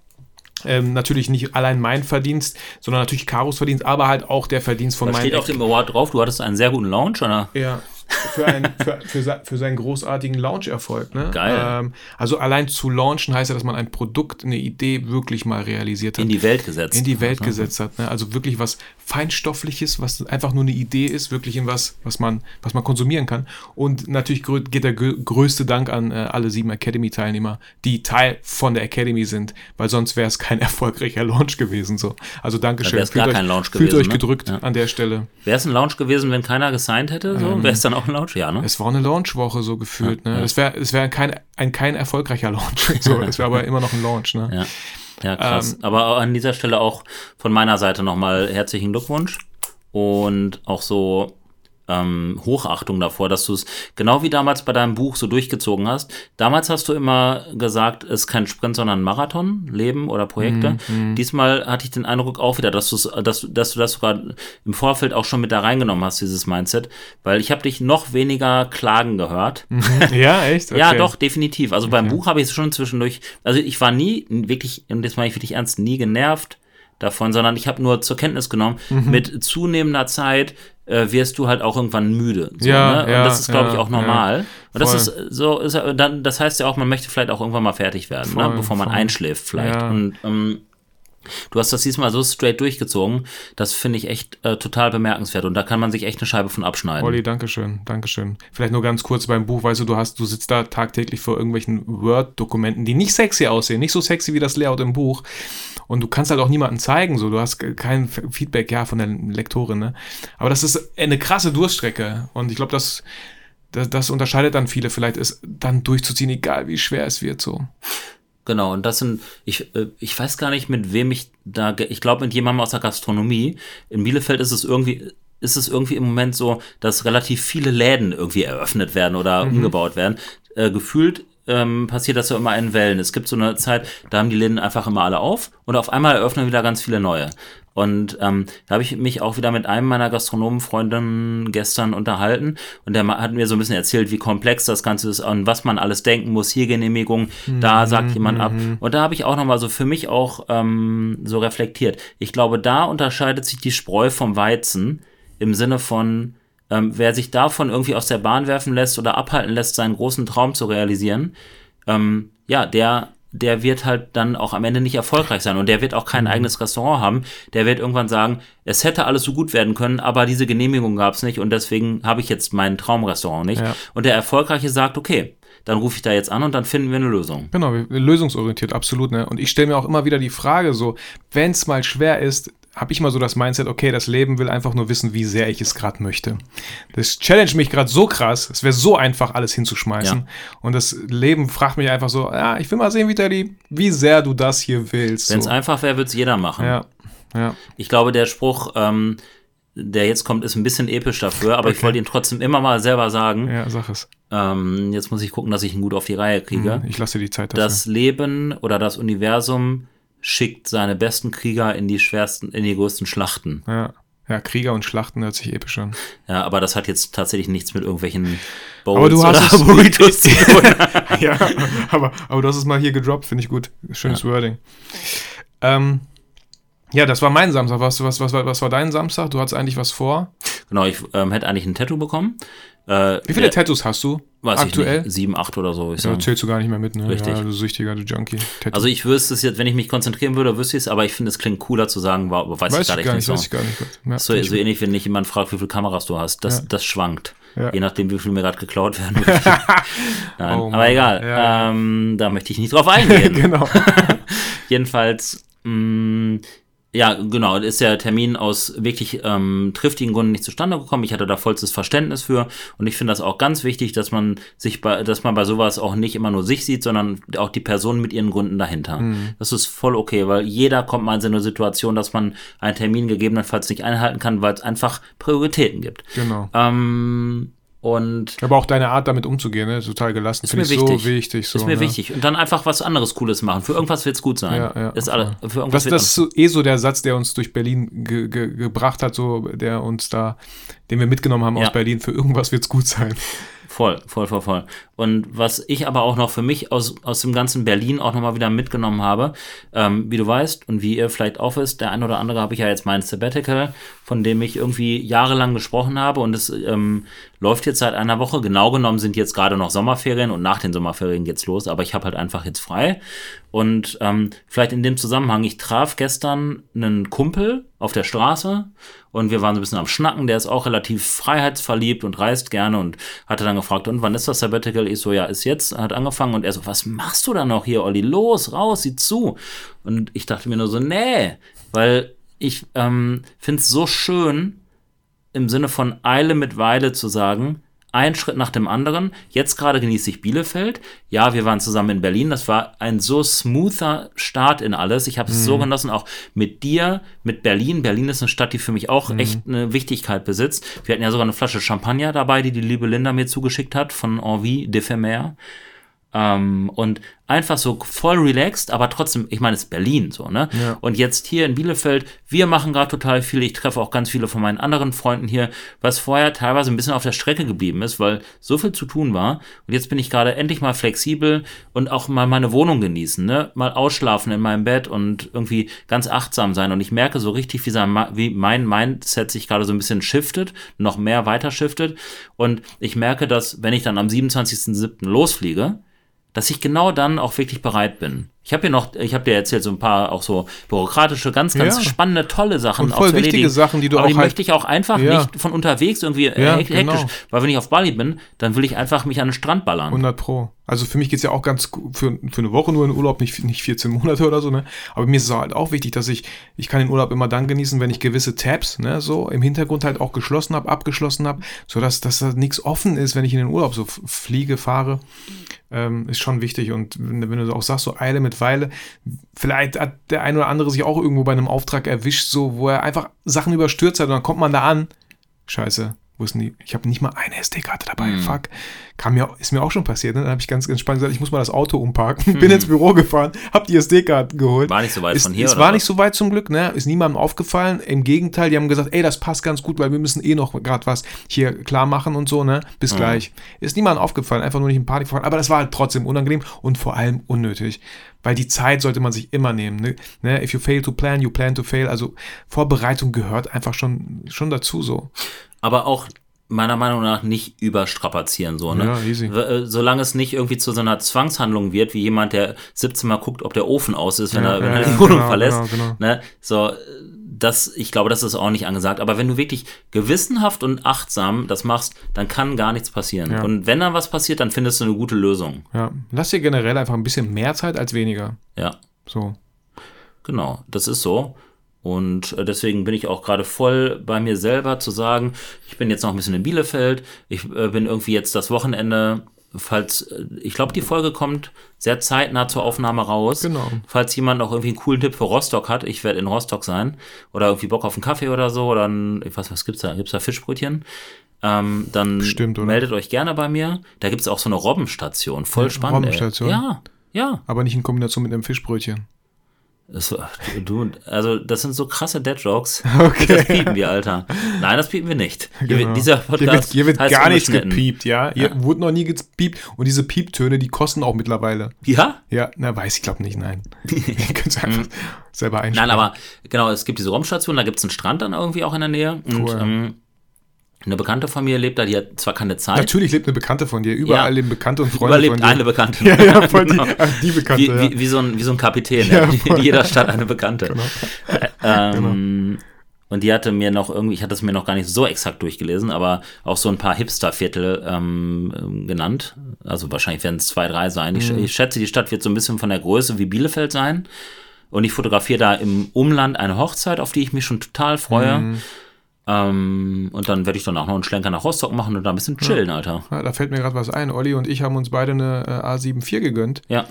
[SPEAKER 3] Ähm, natürlich nicht allein mein Verdienst, sondern natürlich Karos Verdienst, aber halt auch der Verdienst von meinen
[SPEAKER 2] steht auf dem Award drauf? Du hattest einen sehr guten Launch, oder?
[SPEAKER 3] ja. Für, ein, für, für, für seinen großartigen Launch-Erfolg. Ne?
[SPEAKER 2] Geil.
[SPEAKER 3] Ähm, also allein zu launchen heißt ja, dass man ein Produkt, eine Idee wirklich mal realisiert hat.
[SPEAKER 2] In die Welt gesetzt.
[SPEAKER 3] in die Welt
[SPEAKER 2] Mhm.
[SPEAKER 3] gesetzt hat. Ne? Also wirklich was Feinstoffliches, was einfach nur eine Idee ist, wirklich in was, was man, was man konsumieren kann. Und natürlich geht der grö- größte Dank an äh, alle sieben Academy-Teilnehmer, die Teil von der Academy sind, weil sonst wäre es kein <laughs> erfolgreicher Launch gewesen. So. Also Dankeschön.
[SPEAKER 2] wär's gar
[SPEAKER 3] Fühlt
[SPEAKER 2] kein
[SPEAKER 3] euch,
[SPEAKER 2] Launch
[SPEAKER 3] Fühlt
[SPEAKER 2] gewesen,
[SPEAKER 3] euch
[SPEAKER 2] ne?
[SPEAKER 3] gedrückt
[SPEAKER 2] Ja.
[SPEAKER 3] an der Stelle.
[SPEAKER 2] Wäre es ein Launch gewesen, wenn keiner gesigned hätte? So? Wäre es dann auch ein Launch? Ja, ne?
[SPEAKER 3] Es war eine Launchwoche so gefühlt.
[SPEAKER 2] Ja,
[SPEAKER 3] ne?
[SPEAKER 2] ja.
[SPEAKER 3] Es wäre es wär kein, ein kein erfolgreicher <laughs> Launch. So, <laughs> es wäre aber immer noch ein Launch. Ne?
[SPEAKER 2] Ja. Ja, krass.
[SPEAKER 3] Ähm,
[SPEAKER 2] Aber an dieser Stelle auch von meiner Seite nochmal herzlichen Glückwunsch und auch so ähm, Hochachtung davor, dass du es genau wie damals bei deinem Buch so durchgezogen hast. Damals hast du immer gesagt, es ist kein Sprint, sondern ein Marathon, Leben oder Projekte.
[SPEAKER 3] Mhm,
[SPEAKER 2] Diesmal hatte ich den Eindruck auch wieder, dass, du's, dass, du- dass du das sogar im Vorfeld auch schon mit da reingenommen hast, dieses Mindset, weil ich habe dich noch weniger klagen gehört.
[SPEAKER 3] ja, echt? <laughs>
[SPEAKER 2] Ja,
[SPEAKER 3] Okay.
[SPEAKER 2] doch, definitiv. Also beim Buch habe ich es schon zwischendurch, also ich war nie wirklich, und das meine ich wirklich ernst, nie genervt davon, sondern ich habe nur zur Kenntnis genommen,
[SPEAKER 3] Mhm.
[SPEAKER 2] mit zunehmender Zeit äh, wirst du halt auch irgendwann müde. So,
[SPEAKER 3] Ja,
[SPEAKER 2] ne? Und
[SPEAKER 3] ja,
[SPEAKER 2] das ist, glaube ich,
[SPEAKER 3] ja,
[SPEAKER 2] auch normal. Und das ist so, ist, ja- dann, das heißt ja auch, man möchte vielleicht auch irgendwann mal fertig werden, ne?
[SPEAKER 3] Voll,
[SPEAKER 2] bevor man
[SPEAKER 3] voll.
[SPEAKER 2] einschläft vielleicht.
[SPEAKER 3] Ja.
[SPEAKER 2] Und ähm, Du hast das diesmal so straight durchgezogen. Das finde ich echt äh, total bemerkenswert. Und da kann man sich echt eine Scheibe von abschneiden.
[SPEAKER 3] Olli, Dankeschön, Dankeschön. Vielleicht nur ganz kurz beim Buch, weißt du, du hast, du sitzt da tagtäglich vor irgendwelchen Word-Dokumenten, die nicht sexy aussehen, nicht so sexy wie das Layout im Buch. Und du kannst halt auch niemandem zeigen, so, du hast kein Feedback, ja, von der Lektorin, ne? Aber das ist eine krasse Durststrecke. Und ich glaube, das, das, das unterscheidet dann viele, vielleicht ist dann durchzuziehen, egal wie schwer es wird, so.
[SPEAKER 2] Genau, und das sind, ich, äh, ich weiß gar nicht, mit wem ich da, ich glaube mit jemandem aus der Gastronomie. In Bielefeld ist es irgendwie, ist es irgendwie im Moment so, dass relativ viele Läden irgendwie eröffnet werden oder umgebaut werden. Äh, gefühlt ähm, passiert das so immer in Wellen. Es gibt so eine Zeit, da haben die Läden einfach immer alle auf und auf einmal eröffnen wieder ganz viele neue. Und ähm, da habe ich mich auch wieder mit einem meiner Gastronomenfreundinnen gestern unterhalten und der hat mir so ein bisschen erzählt, wie komplex das Ganze ist und was man alles denken muss. Hier Genehmigung, da sagt jemand ab. Und da habe ich auch nochmal so für mich auch ähm, so reflektiert. Ich glaube, da unterscheidet sich die Spreu vom Weizen im Sinne von, ähm, wer sich davon irgendwie aus der Bahn werfen lässt oder abhalten lässt, seinen großen Traum zu realisieren, ähm, ja, der, der wird halt dann auch am Ende nicht erfolgreich sein und der wird auch kein eigenes Restaurant haben. Der wird irgendwann sagen, es hätte alles so gut werden können, aber diese Genehmigung gab es nicht und deswegen habe ich jetzt mein Traumrestaurant nicht.
[SPEAKER 3] Ja.
[SPEAKER 2] Und der Erfolgreiche sagt, okay, dann rufe ich da jetzt an und dann finden wir eine Lösung.
[SPEAKER 3] Genau, lösungsorientiert, absolut. Ne? Und ich stelle mir auch immer wieder die Frage so, wenn es mal schwer ist, habe ich mal so das Mindset, okay, das Leben will einfach nur wissen, wie sehr ich es gerade möchte. Das challenge mich gerade so krass, es wäre so einfach, alles hinzuschmeißen.
[SPEAKER 2] Ja.
[SPEAKER 3] Und das Leben fragt mich einfach so, ja, ich will mal sehen, Vitali, wie sehr du das hier willst.
[SPEAKER 2] Wenn es
[SPEAKER 3] So.
[SPEAKER 2] einfach wäre, würde es jeder machen.
[SPEAKER 3] Ja, ja.
[SPEAKER 2] Ich glaube, der Spruch, ähm, der jetzt kommt, ist ein bisschen episch dafür, aber ich
[SPEAKER 3] Okay.
[SPEAKER 2] wollte ihn trotzdem immer mal selber sagen.
[SPEAKER 3] Ja, sag es.
[SPEAKER 2] Ähm, jetzt muss ich gucken, dass ich ihn gut auf die Reihe kriege.
[SPEAKER 3] Ich lasse dir die Zeit dafür.
[SPEAKER 2] Das Leben oder das Universum schickt seine besten Krieger in die schwersten, in die größten Schlachten.
[SPEAKER 3] ja. ja, Krieger und Schlachten hört sich episch an.
[SPEAKER 2] Ja, aber das hat jetzt tatsächlich nichts mit irgendwelchen Bowls
[SPEAKER 3] Aber du hast
[SPEAKER 2] oder
[SPEAKER 3] es- <laughs>
[SPEAKER 2] Burritos zu tun. <laughs>
[SPEAKER 3] ja, aber, aber du hast es mal hier gedroppt, finde ich gut. Schönes Wording. Ähm, ja, das war mein Samstag. Was, was, was, war- was war dein Samstag? Du hattest eigentlich was vor.
[SPEAKER 2] Genau, ich ähm, hätte eigentlich ein Tattoo bekommen. Äh,
[SPEAKER 3] Wie viele
[SPEAKER 2] der-
[SPEAKER 3] Tattoos hast du
[SPEAKER 2] weiß
[SPEAKER 3] aktuell?
[SPEAKER 2] Ich nicht, sieben, acht oder so. Ich
[SPEAKER 3] Ja,
[SPEAKER 2] sagen.
[SPEAKER 3] zählst du gar nicht mehr mit, ne?
[SPEAKER 2] Richtig.
[SPEAKER 3] Ja, du süchtiger, du Junkie. Tattoo.
[SPEAKER 2] Also ich wüsste es jetzt, wenn ich mich konzentrieren würde, wüsste ich es, aber ich finde, es klingt cooler zu sagen, war, weiß,
[SPEAKER 3] weiß
[SPEAKER 2] ich gerade
[SPEAKER 3] ich gar
[SPEAKER 2] nicht
[SPEAKER 3] nicht, weiß
[SPEAKER 2] so.
[SPEAKER 3] ich gar nicht. Ja,
[SPEAKER 2] So, so ähnlich, wenn dich jemand fragt, wie viele Kameras du hast. Das,
[SPEAKER 3] Ja.
[SPEAKER 2] das schwankt.
[SPEAKER 3] Ja.
[SPEAKER 2] Je nachdem, wie viel mir gerade geklaut werden. <laughs> Nein,
[SPEAKER 3] Oh
[SPEAKER 2] aber egal. Ähm, da möchte ich nicht drauf eingehen. <laughs>
[SPEAKER 3] genau. <laughs>
[SPEAKER 2] Jedenfalls, mh, ja, genau, ist der Termin aus wirklich ähm, triftigen Gründen nicht zustande gekommen. Ich hatte da vollstes Verständnis für und ich finde das auch ganz wichtig, dass man sich bei, dass man bei sowas auch nicht immer nur sich sieht, sondern auch die Person mit ihren Gründen dahinter. Das ist voll okay, weil jeder kommt mal in so eine Situation, dass man einen Termin gegebenenfalls nicht einhalten kann, weil es einfach Prioritäten gibt.
[SPEAKER 3] genau.
[SPEAKER 2] Ähm, und
[SPEAKER 3] Aber auch deine Art, damit umzugehen, ne? total gelassen. Finde ich
[SPEAKER 2] wichtig.
[SPEAKER 3] so wichtig. So,
[SPEAKER 2] ist mir
[SPEAKER 3] ne?
[SPEAKER 2] wichtig. Und dann einfach was anderes Cooles machen. Für irgendwas wird es gut sein.
[SPEAKER 3] Ja, ja,
[SPEAKER 2] ist alle, für
[SPEAKER 3] Das,
[SPEAKER 2] irgendwas wird
[SPEAKER 3] das ist so, eh so der Satz, der uns durch Berlin ge ge gebracht hat, so der uns da, den wir mitgenommen haben
[SPEAKER 2] Ja.
[SPEAKER 3] aus Berlin. Für irgendwas wird's gut sein.
[SPEAKER 2] Voll, voll, voll, voll. Und was ich aber auch noch für mich aus, aus dem ganzen Berlin auch nochmal wieder mitgenommen habe, ähm, wie du weißt und wie ihr vielleicht auch wisst, der ein oder andere habe ich ja jetzt mein Sabbatical, von dem ich irgendwie jahrelang gesprochen habe und es ähm, läuft jetzt seit einer Woche. Genau genommen sind jetzt gerade noch Sommerferien und nach den Sommerferien geht's los, aber ich habe halt einfach jetzt frei. Und ähm, vielleicht in dem Zusammenhang, ich traf gestern einen Kumpel auf der Straße und wir waren so ein bisschen am Schnacken. Der ist auch relativ freiheitsverliebt und reist gerne und hatte dann gefragt, und wann ist das Sabbatical? Ich so, ja, ist jetzt, hat angefangen und er so, was machst du da noch hier, Olli? Los, raus, sieh zu. Und ich dachte mir nur so, nee, weil ich ähm, finde es so schön, im Sinne von Eile mit Weile zu sagen, ein Schritt nach dem anderen. Jetzt gerade genieße ich Bielefeld. Ja, wir waren zusammen in Berlin. Das war ein so smoother Start in alles. Ich habe es mhm. so genossen, auch mit dir, mit Berlin. Berlin ist eine Stadt, die für mich auch mhm. echt eine Wichtigkeit besitzt. Wir hatten ja sogar eine Flasche Champagner dabei, die die liebe Linda mir zugeschickt hat von Envie d'Ephémère. Ähm, und einfach so voll relaxed, aber trotzdem, ich meine, es ist Berlin so, ne? Ja. Und jetzt hier in Bielefeld, wir machen gerade total viel. Ich treffe auch ganz viele von meinen anderen Freunden hier, was vorher teilweise ein bisschen auf der Strecke geblieben ist, weil so viel zu tun war. Und jetzt bin ich gerade endlich mal flexibel und auch mal meine Wohnung genießen, ne? Mal ausschlafen in meinem Bett und irgendwie ganz achtsam sein. Und ich merke so richtig, wie, sein, wie mein Mindset sich gerade so ein bisschen shiftet, noch mehr weiter shiftet. Und ich merke, dass, wenn ich dann am 27.07. losfliege, dass ich genau dann auch wirklich bereit bin. Ich habe hier noch, ich habe dir erzählt, so ein paar auch so bürokratische, ganz, ganz ja. spannende, tolle Sachen.
[SPEAKER 3] Und voll wichtige Sachen, die du
[SPEAKER 2] aber
[SPEAKER 3] auch
[SPEAKER 2] die
[SPEAKER 3] halt
[SPEAKER 2] möchte ich auch einfach ja. nicht von unterwegs irgendwie äh, ja, hektisch, genau. weil wenn ich auf Bali bin, dann will ich einfach mich an den Strand ballern.
[SPEAKER 3] 100 pro. Also für mich geht es ja auch ganz für, für eine Woche nur in Urlaub, nicht, nicht 14 Monate oder so, ne? Aber mir ist es halt auch wichtig, dass ich, ich kann den Urlaub immer dann genießen, wenn ich gewisse Tabs, ne, so im Hintergrund halt auch geschlossen habe, abgeschlossen habe, sodass dass da nichts offen ist, wenn ich in den Urlaub so fliege, fahre. Ähm, ist schon wichtig. Und wenn, wenn du auch sagst, so Eile mit Weile, vielleicht hat der ein oder andere sich auch irgendwo bei einem Auftrag erwischt, so, wo er einfach Sachen überstürzt hat und dann kommt man da an. Scheiße, wo ist denn die? Ich habe nicht mal eine SD-Karte dabei. Mhm. Fuck. Kam mir, ist mir auch schon passiert. Ne? Dann habe ich ganz entspannt gesagt, ich muss mal das Auto umparken. <laughs> Mhm. Bin ins Büro gefahren, habe die SD-Karten geholt.
[SPEAKER 2] War nicht so weit
[SPEAKER 3] ist,
[SPEAKER 2] von hier,
[SPEAKER 3] Es war was? nicht so weit zum Glück, ne? Ist niemandem aufgefallen. Im Gegenteil, die haben gesagt, ey, das passt ganz gut, weil wir müssen eh noch gerade was hier klar machen und so, ne? Bis mhm. gleich. Ist niemandem aufgefallen, einfach nur nicht im Party gefahren. Aber das war halt trotzdem unangenehm und vor allem unnötig. Weil die Zeit sollte man sich immer nehmen. Ne? ne? If you fail to plan, you plan to fail. Also Vorbereitung gehört einfach schon, schon dazu so.
[SPEAKER 2] Aber auch meiner Meinung nach nicht überstrapazieren, so, ne? Ja, easy. Äh, solange es nicht irgendwie zu so einer Zwangshandlung wird, wie jemand, der 17 Mal guckt, ob der Ofen aus ist, wenn ja, er, wenn ja, er die Wohnung genau, verlässt, genau, genau. ne? So, das, ich glaube, das ist auch nicht angesagt. Aber wenn du wirklich gewissenhaft und achtsam das machst, dann kann gar nichts passieren. Ja. Und wenn dann was passiert, dann findest du eine gute Lösung.
[SPEAKER 3] Ja, lass dir generell einfach ein bisschen mehr Zeit als weniger.
[SPEAKER 2] Ja.
[SPEAKER 3] So.
[SPEAKER 2] Genau, das ist so. Und äh, deswegen bin ich auch gerade voll bei mir selber zu sagen, ich bin jetzt noch ein bisschen in Bielefeld, ich äh, bin irgendwie jetzt das Wochenende, falls, äh, ich glaube, die Folge kommt sehr zeitnah zur Aufnahme raus.
[SPEAKER 3] Genau.
[SPEAKER 2] Falls jemand noch irgendwie einen coolen Tipp für Rostock hat, ich werde in Rostock sein. Oder irgendwie Bock auf einen Kaffee oder so, oder ein, ich weiß was gibt's da? Gibt's da Fischbrötchen? Ähm, dann
[SPEAKER 3] Bestimmt,
[SPEAKER 2] meldet euch gerne bei mir. Da gibt's auch so eine Robbenstation, voll ja, spannend.
[SPEAKER 3] Robbenstation?
[SPEAKER 2] Ey. Ja, ja.
[SPEAKER 3] Aber nicht in Kombination mit einem Fischbrötchen.
[SPEAKER 2] Das, du, also das sind so krasse Dead Jokes. <laughs>
[SPEAKER 3] Okay.
[SPEAKER 2] Das piepen wir, Alter. Nein, das piepen wir nicht. Genau. dieser
[SPEAKER 3] Podcast hier wird, hier wird gar nichts gepiept, ja? Hier ja. wurde noch nie gepiept und diese Pieptöne, die kosten auch mittlerweile.
[SPEAKER 2] Ja?
[SPEAKER 3] Ja, na weiß ich glaube nicht, nein. <laughs> Ihr könnt einfach selber einstellen.
[SPEAKER 2] Nein, aber genau, es gibt diese Raumstation, da gibt es einen Strand dann irgendwie auch in der Nähe. Und cool. ähm, eine Bekannte von mir lebt da, die hat zwar keine Zeit.
[SPEAKER 3] Natürlich lebt eine Bekannte von dir. Überall ja. leben Bekannte und Freunde
[SPEAKER 2] Überlebt von dir. eine Bekannte. <laughs>
[SPEAKER 3] Ja, ja, voll <laughs> genau. die, die Bekannte.
[SPEAKER 2] Wie, ja. wie, wie, so ein, wie so ein Kapitän. Ja, in jeder Stadt eine Bekannte. Genau. Ähm, genau. Und die hatte mir noch irgendwie, ich hatte es mir noch gar nicht so exakt durchgelesen, aber auch so ein paar Hipster-Viertel ähm, genannt. Also wahrscheinlich werden es zwei, drei sein. Ich, mhm. ich schätze, die Stadt wird so ein bisschen von der Größe wie Bielefeld sein. Und ich fotografiere da im Umland eine Hochzeit, auf die ich mich schon total freue. Mhm. Ähm, und dann werde ich dann auch noch einen Schlenker nach Rostock machen und da ein bisschen chillen,
[SPEAKER 3] ja.
[SPEAKER 2] Alter.
[SPEAKER 3] Ja, da fällt mir gerade was ein. Olli und ich haben uns beide eine äh, A74 gegönnt.
[SPEAKER 2] Ja.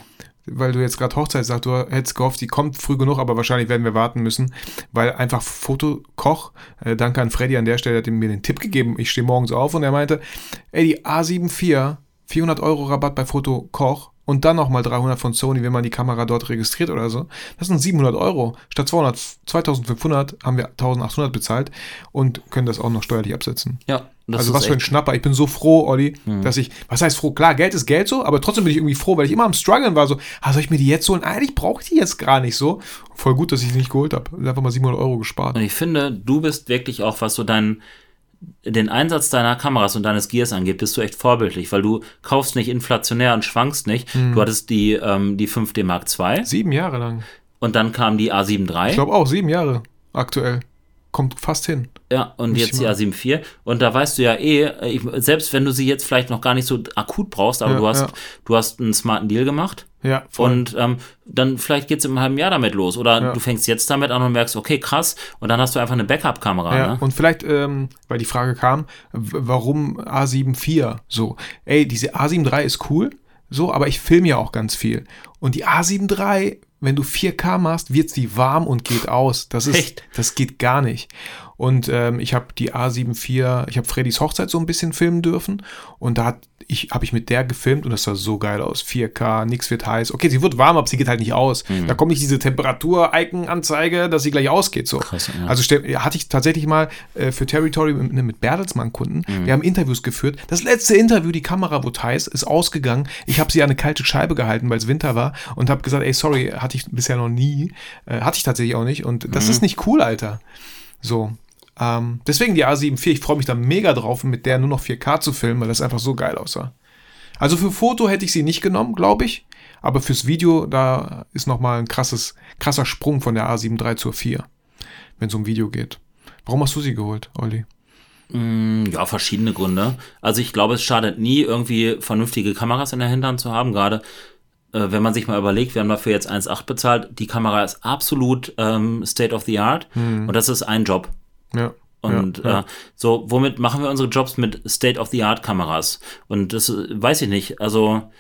[SPEAKER 3] Weil du jetzt gerade Hochzeit sagst, du hättest gehofft, die kommt früh genug, aber wahrscheinlich werden wir warten müssen, weil einfach Fotokoch, äh, danke an Freddy an der Stelle, hat mir den Tipp gegeben. Ich stehe morgens auf und er meinte, ey, die A74, 400 Euro Rabatt bei Fotokoch und dann nochmal 300 von Sony, wenn man die Kamera dort registriert oder so. Das sind 700 Euro. Statt 200, 2500 haben wir 1800 bezahlt und können das auch noch steuerlich absetzen.
[SPEAKER 2] Ja, das
[SPEAKER 3] also was für ein Schnapper. Ich bin so froh, Olli, dass ich, was heißt froh? Klar, Geld ist Geld so, aber trotzdem bin ich irgendwie froh, weil ich immer am struggeln war, so, ah, soll ich mir die jetzt holen? Eigentlich brauche ich die jetzt gar nicht so. Voll gut, dass ich sie nicht geholt habe. Einfach mal 700 Euro gespart.
[SPEAKER 2] Und ich finde, du bist wirklich auch, was so deinen den Einsatz deiner Kameras und deines Gears angeht, bist du echt vorbildlich, weil du kaufst nicht inflationär und schwankst nicht.
[SPEAKER 3] Mhm.
[SPEAKER 2] Du hattest die, ähm, die 5D Mark II
[SPEAKER 3] Sieben Jahre lang.
[SPEAKER 2] und dann kam die
[SPEAKER 3] Ich
[SPEAKER 2] A7 III.
[SPEAKER 3] glaube auch, sieben Jahre aktuell. Kommt fast hin.
[SPEAKER 2] Ja, und
[SPEAKER 3] Muss
[SPEAKER 2] jetzt
[SPEAKER 3] ich
[SPEAKER 2] die
[SPEAKER 3] mal-
[SPEAKER 2] A7 IV. Und da weißt du ja eh, ich, selbst wenn du sie jetzt vielleicht noch gar nicht so akut brauchst, aber
[SPEAKER 3] Ja,
[SPEAKER 2] du, hast,
[SPEAKER 3] ja.
[SPEAKER 2] du hast einen smarten Deal gemacht.
[SPEAKER 3] Ja, voll.
[SPEAKER 2] Und ähm, dann vielleicht geht es im halben Jahr damit los. Oder
[SPEAKER 3] Ja.
[SPEAKER 2] du fängst jetzt damit an und merkst, okay, krass. Und dann hast du einfach eine Backup-Kamera.
[SPEAKER 3] Ja,
[SPEAKER 2] ne?
[SPEAKER 3] und vielleicht, ähm, weil die Frage kam, warum A7 IV so? Ey, diese A7 III ist cool, so, aber ich filme ja auch ganz viel. Und die A7 III, wenn du 4K machst, wird sie warm und geht aus. Das ist,
[SPEAKER 2] Echt?
[SPEAKER 3] das geht gar nicht. Und ähm, ich habe die A7 IV, ich habe Freddys Hochzeit so ein bisschen filmen dürfen und da hat ich, habe ich mit der gefilmt und das sah so geil aus. 4K, nix wird heiß. Okay, sie wird warm, aber sie geht halt nicht aus. Da kommt nicht diese Temperatur-Icon-Anzeige, dass sie gleich ausgeht. So.
[SPEAKER 2] Krass, ja.
[SPEAKER 3] Also hatte ich tatsächlich mal äh, für Territory mit, ne, mit Bertelsmann Kunden. Wir haben Interviews geführt. Das letzte Interview, die Kamera wurde heiß, ist ausgegangen. Ich habe sie an eine kalte Scheibe gehalten, weil es Winter war und habe gesagt, ey, sorry, hatte ich bisher noch nie. Äh, hatte ich tatsächlich auch nicht. Und das ist nicht cool, Alter. So. Ähm, deswegen die A7 IV, ich freue mich da mega drauf, mit der nur noch 4K zu filmen, weil das einfach so geil aussah. Also für Foto hätte ich sie nicht genommen, glaube ich. Aber fürs Video, da ist nochmal ein krasses, krasser Sprung von der A7 III zur 4, wenn es um Video geht. Warum hast du sie geholt, Olli?
[SPEAKER 2] Ja, verschiedene Gründe. Also ich glaube, es schadet nie, irgendwie vernünftige Kameras in der Hinterhand zu haben. Gerade äh, wenn man sich mal überlegt, wir haben dafür jetzt 1,8 bezahlt. Die Kamera ist absolut ähm, State of the Art und das ist ein Job.
[SPEAKER 3] Ja.
[SPEAKER 2] Und
[SPEAKER 3] ja, ja.
[SPEAKER 2] Äh, so, womit machen wir unsere Jobs mit State-of-the-Art-Kameras? Und das äh, weiß ich nicht. Also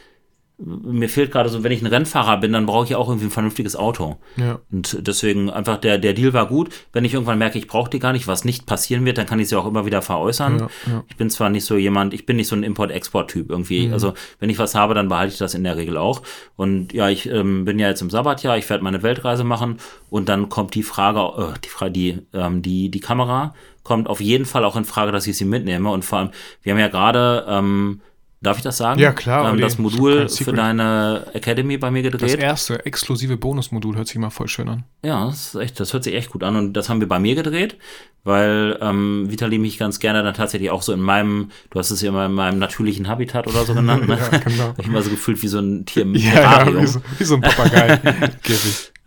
[SPEAKER 2] mir fehlt gerade so, wenn ich ein Rennfahrer bin, dann brauche ich auch irgendwie ein vernünftiges Auto.
[SPEAKER 3] Ja.
[SPEAKER 2] Und deswegen einfach der, der Deal war gut. Wenn ich irgendwann merke, ich brauche die gar nicht, was nicht passieren wird, dann kann ich sie auch immer wieder veräußern.
[SPEAKER 3] Ja, ja.
[SPEAKER 2] Ich bin zwar nicht so jemand, ich bin nicht so ein Import-Export-Typ irgendwie.
[SPEAKER 3] Mhm.
[SPEAKER 2] Also wenn ich was habe, dann behalte ich das in der Regel auch. Und ja, ich ähm, bin ja jetzt im Sabbatjahr, ich werde meine Weltreise machen und dann kommt die Frage, äh, die Frage, die, ähm, die, die Kamera kommt auf jeden Fall auch in Frage, dass ich sie mitnehme. Und vor allem, wir haben ja gerade, ähm, darf ich das sagen?
[SPEAKER 3] Ja, klar,
[SPEAKER 2] Ähm, das Modul für deine Academy bei mir
[SPEAKER 3] Das
[SPEAKER 2] gedreht.
[SPEAKER 3] erste exklusive Bonusmodul hört sich mal voll schön an.
[SPEAKER 2] Ja, das, ist echt, das hört sich echt gut an. Und das haben wir bei mir gedreht, weil ähm, Vitali mich ganz gerne dann tatsächlich auch so in meinem, du hast es ja immer in meinem natürlichen Habitat oder so genannt, <laughs> ne?
[SPEAKER 3] Ja, genau.
[SPEAKER 2] Ich immer so gefühlt wie so ein Tier im <laughs>
[SPEAKER 3] Ja,
[SPEAKER 2] Terrarium.
[SPEAKER 3] wie, so, wie so ein Papagei. <laughs>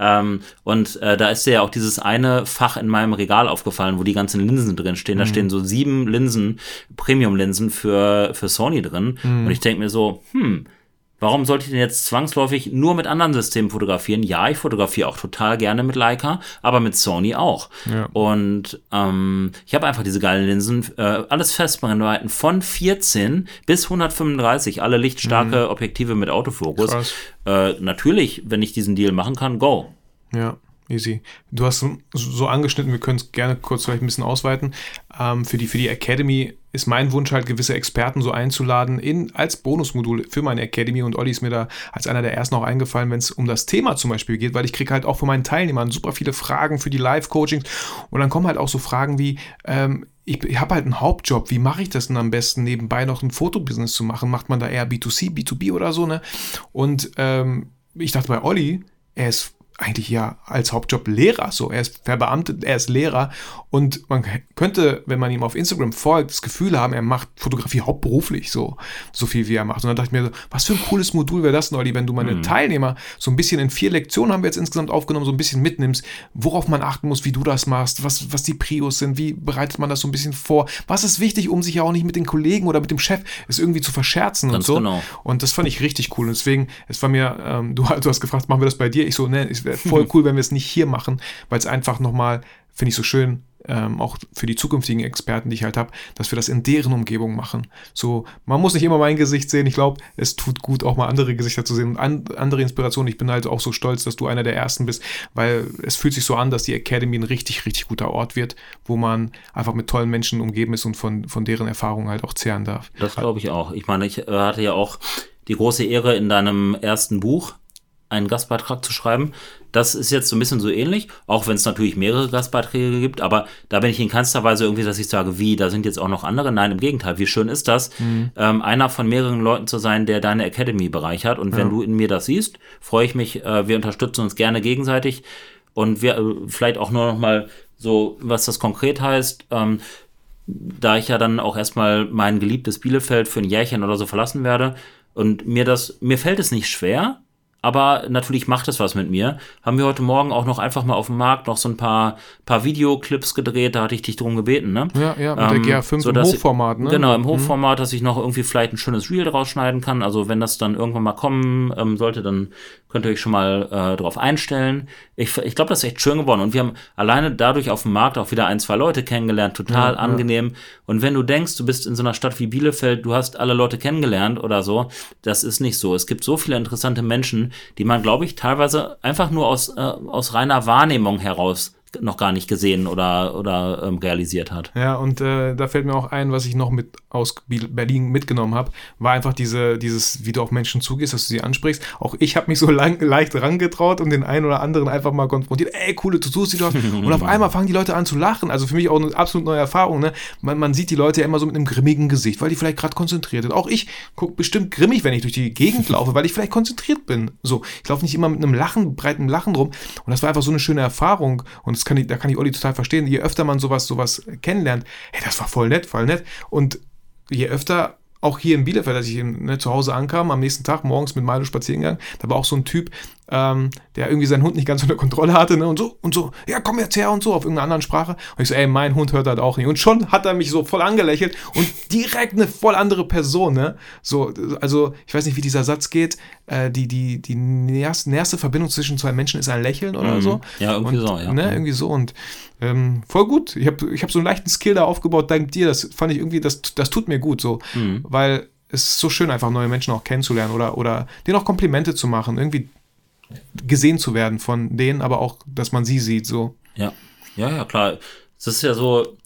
[SPEAKER 2] Ähm, und äh, da ist dir ja auch dieses eine Fach in meinem Regal aufgefallen, wo die ganzen Linsen drin stehen.
[SPEAKER 3] Mhm.
[SPEAKER 2] Da stehen so sieben Linsen, Premium-Linsen für, für Sony drin.
[SPEAKER 3] Mhm.
[SPEAKER 2] Und ich denke mir so, hm, warum sollte ich denn jetzt zwangsläufig nur mit anderen Systemen fotografieren? Ja, ich fotografiere auch total gerne mit Leica, aber mit Sony auch.
[SPEAKER 3] Ja.
[SPEAKER 2] Und ähm, ich habe einfach diese geilen Linsen, äh, alles Festbrennweiten von 14 bis 135, alle lichtstarke Objektive mit Autofokus.
[SPEAKER 3] Mhm.
[SPEAKER 2] Äh, natürlich, wenn ich diesen Deal machen kann, go.
[SPEAKER 3] Ja, easy. Du hast so- angeschnitten, wir können es gerne kurz vielleicht ein bisschen ausweiten. Ähm, für, die, für die Academy ist mein Wunsch halt, gewisse Experten so einzuladen in, als Bonusmodul für meine Academy. Und Olli ist mir da als einer der ersten auch eingefallen, wenn es um das Thema zum Beispiel geht, weil ich kriege halt auch von meinen Teilnehmern super viele Fragen für die Live-Coachings. Und dann kommen halt auch so Fragen wie, ähm, ich, ich habe halt einen Hauptjob, wie mache ich das denn am besten nebenbei noch ein Fotobusiness zu machen? Macht man da eher B2C, B2B oder so, ne? Und ähm, ich dachte bei Olli, er ist eigentlich ja als Hauptjob Lehrer, so. Er ist verbeamtet, er ist Lehrer und man könnte, wenn man ihm auf Instagram folgt, das Gefühl haben, er macht Fotografie hauptberuflich, so, so viel wie er macht. Und dann dachte ich mir so, was für ein cooles Modul wäre das denn, Olli, wenn du meine Teilnehmer so ein bisschen in vier Lektionen haben wir jetzt insgesamt aufgenommen, so ein bisschen mitnimmst, worauf man achten muss, wie du das machst, was, was die Prios sind, wie bereitet man das so ein bisschen vor, was ist wichtig, um sich ja auch nicht mit den Kollegen oder mit dem Chef es irgendwie zu verscherzen
[SPEAKER 2] Ganz
[SPEAKER 3] und so.
[SPEAKER 2] genau.
[SPEAKER 3] Und das fand ich richtig cool. Und deswegen, es war mir, ähm, du, du hast gefragt, machen wir das bei dir? Ich so, ne, es wäre voll cool, wenn wir es nicht hier machen, weil es einfach nochmal, finde ich so schön, ähm, auch für die zukünftigen Experten, die ich halt habe, dass wir das in deren Umgebung machen. So, man muss nicht immer mein Gesicht sehen. Ich glaube, es tut gut, auch mal andere Gesichter zu sehen und an, andere Inspirationen. Ich bin halt auch so stolz, dass du einer der ersten bist, weil es fühlt sich so an, dass die Academy ein richtig, richtig guter Ort wird, wo man einfach mit tollen Menschen umgeben ist und von, von deren Erfahrungen halt auch zehren darf.
[SPEAKER 2] Das glaube ich auch. Ich meine, ich hatte ja auch die große Ehre, in deinem ersten Buch einen Gastbeitrag zu schreiben. Das ist jetzt so ein bisschen so ähnlich, auch wenn es natürlich mehrere Gastbeiträge gibt, aber da bin ich in keinster Weise irgendwie, dass ich sage, wie, da sind jetzt auch noch andere. Nein, im Gegenteil, wie schön ist das, mhm. ähm, einer von mehreren Leuten zu sein, der deine Academy bereichert. Und wenn du in mir das siehst, freue ich mich, äh, wir unterstützen uns gerne gegenseitig. Und wir äh, vielleicht auch nur noch mal so, was das konkret heißt. Ähm, da ich ja dann auch erstmal mein geliebtes Bielefeld für ein Jährchen oder so verlassen werde und mir das, mir fällt es nicht schwer, aber natürlich macht es was mit mir. Haben wir heute Morgen auch noch einfach mal auf dem Markt noch so ein paar, paar Videoclips gedreht, da hatte ich dich drum gebeten, ne?
[SPEAKER 3] Ja, ja, mit ähm, der GA5 im Hochformat, ne?
[SPEAKER 2] Genau, im mhm. Hochformat, mhm. dass ich noch irgendwie vielleicht ein schönes Reel rausschneiden kann. Also wenn das dann irgendwann mal kommen ähm, sollte, dann könnt ihr euch schon mal äh, drauf einstellen. Ich, ich glaube, das ist echt schön geworden. Und wir haben alleine dadurch auf dem Markt auch wieder ein, zwei Leute kennengelernt, total ja, angenehm. Ja. Und wenn du denkst, du bist in so einer Stadt wie Bielefeld, du hast alle Leute kennengelernt oder so, das ist nicht so. Es gibt so viele interessante Menschen, die man, glaube ich, teilweise einfach nur aus, äh, aus reiner Wahrnehmung heraus noch gar nicht gesehen oder, oder ähm, realisiert hat.
[SPEAKER 3] Ja, und äh, da fällt mir auch ein, was ich noch mit aus Berlin mitgenommen habe, war einfach diese, dieses, wie du auf Menschen zugehst, dass du sie ansprichst. Auch ich habe mich so <laughs> lang, leicht rangetraut und den einen oder anderen einfach mal konfrontiert. Ey, coole Tattoos, die du hast. <laughs> Und auf einmal fangen die Leute an zu lachen. Also für mich auch eine absolut neue Erfahrung. Ne? Man, man sieht die Leute ja immer so mit einem grimmigen Gesicht, weil die vielleicht gerade konzentriert sind. Auch ich gucke bestimmt grimmig, wenn ich durch die Gegend laufe, weil ich vielleicht konzentriert bin. So, ich laufe nicht immer mit einem Lachen, breiten Lachen rum. Und das war einfach so eine schöne Erfahrung. Und das kann ich, da kann ich Olli total verstehen. Je öfter man sowas, sowas kennenlernt, hey, das war voll nett, voll nett. Und je öfter auch hier in Bielefeld, als ich ne, zu Hause ankam, am nächsten Tag morgens mit Milo spazieren gegangen, da war auch so ein Typ, ähm, der irgendwie seinen Hund nicht ganz unter Kontrolle hatte, ne, und so, und so, ja, komm jetzt her und so, auf irgendeiner anderen Sprache. Und ich so, ey, mein Hund hört das auch nicht. Und schon hat er mich so voll angelächelt und direkt eine voll andere Person, ne. So, also, ich weiß nicht, wie dieser Satz geht, äh, die, die, die näherste, näherste Verbindung zwischen zwei Menschen ist ein Lächeln oder mhm. so.
[SPEAKER 2] Ja, irgendwie
[SPEAKER 3] und,
[SPEAKER 2] so, ja.
[SPEAKER 3] Ne, irgendwie so und ähm, voll gut. Ich habe ich hab so einen leichten Skill da aufgebaut, dank dir. Das fand ich irgendwie, das, das tut mir gut so. Mhm. Weil es ist so schön, einfach neue Menschen auch kennenzulernen oder, oder denen auch Komplimente zu machen. Irgendwie gesehen zu werden von denen, aber auch, dass man sie sieht, so.
[SPEAKER 2] Ja, ja, ja, klar. Es ist ja so,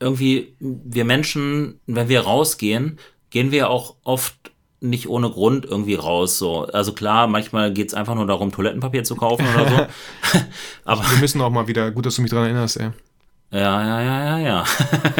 [SPEAKER 2] irgendwie, wir Menschen, wenn wir rausgehen, gehen wir auch oft nicht ohne Grund irgendwie raus. So. Also klar, manchmal geht es einfach nur darum, Toilettenpapier zu kaufen oder so. <laughs>
[SPEAKER 3] aber wir müssen auch mal wieder, gut, dass du mich daran erinnerst, ey.
[SPEAKER 2] Ja, ja, ja, ja, ja.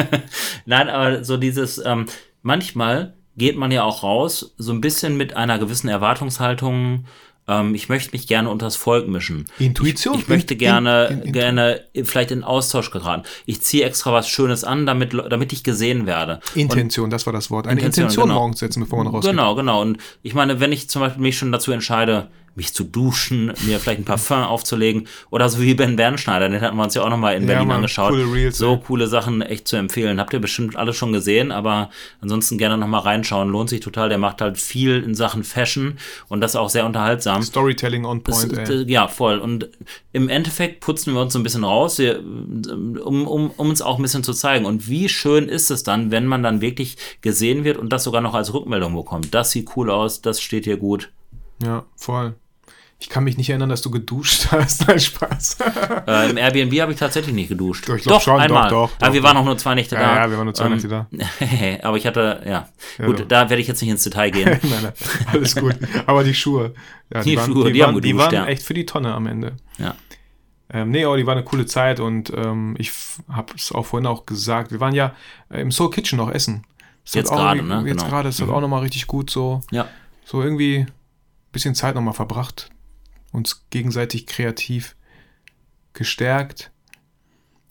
[SPEAKER 2] <laughs> Nein, aber so dieses, ähm, manchmal geht man ja auch raus, so ein bisschen mit einer gewissen Erwartungshaltung, ähm, ich möchte mich gerne unter das Volk mischen.
[SPEAKER 3] Intuition.
[SPEAKER 2] Ich, ich möchte gerne, in, in, in, gerne vielleicht in Austausch geraten. Ich ziehe extra was Schönes an, damit, damit ich gesehen werde.
[SPEAKER 3] Intention, Und, das war das Wort. Eine Intention, Intention genau. morgens setzen, bevor man rausgeht.
[SPEAKER 2] Genau, genau. Und ich meine, wenn ich zum Beispiel mich schon dazu entscheide, mich zu duschen, mir vielleicht ein Parfum aufzulegen oder so wie Ben Bernschneider, den hatten wir uns ja auch nochmal in Berlin ja, Mann, angeschaut. Coole Reels, so coole Sachen echt zu empfehlen. Habt ihr bestimmt alle schon gesehen, aber ansonsten gerne nochmal reinschauen. Lohnt sich total. Der macht halt viel in Sachen Fashion und das auch sehr unterhaltsam.
[SPEAKER 3] Storytelling on point,
[SPEAKER 2] das, ey. Ja, voll. Und im Endeffekt putzen wir uns so ein bisschen raus, um, um, um uns auch ein bisschen zu zeigen. Und wie schön ist es dann, wenn man dann wirklich gesehen wird und das sogar noch als Rückmeldung bekommt. Das sieht cool aus, das steht hier gut.
[SPEAKER 3] Ja, voll. Ich kann mich nicht erinnern, dass du geduscht <laughs> hast. Nein, Spaß.
[SPEAKER 2] Äh, Im Airbnb habe ich tatsächlich nicht geduscht.
[SPEAKER 3] Doch, doch schon, einmal. Doch, doch,
[SPEAKER 2] Aber wir waren auch nur zwei Nächte
[SPEAKER 3] ja,
[SPEAKER 2] da.
[SPEAKER 3] Ja, wir waren nur zwei ähm, Nächte da. <laughs>
[SPEAKER 2] aber ich hatte, ja. ja gut, da werde ich jetzt nicht ins Detail gehen. <laughs> nein,
[SPEAKER 3] nein, alles gut. Aber die Schuhe.
[SPEAKER 2] Ja, die, die waren, Schuhe,
[SPEAKER 3] die,
[SPEAKER 2] die,
[SPEAKER 3] waren,
[SPEAKER 2] geduscht,
[SPEAKER 3] die waren echt für die Tonne am Ende.
[SPEAKER 2] Ja.
[SPEAKER 3] Ähm, nee, aber die war eine coole Zeit und ähm, ich habe es auch vorhin auch gesagt. Wir waren ja äh, im Soul Kitchen noch essen.
[SPEAKER 2] Das jetzt gerade, ne?
[SPEAKER 3] Jetzt
[SPEAKER 2] genau.
[SPEAKER 3] gerade ist das mhm. auch nochmal richtig gut so.
[SPEAKER 2] Ja.
[SPEAKER 3] So irgendwie bisschen Zeit nochmal verbracht uns gegenseitig kreativ gestärkt.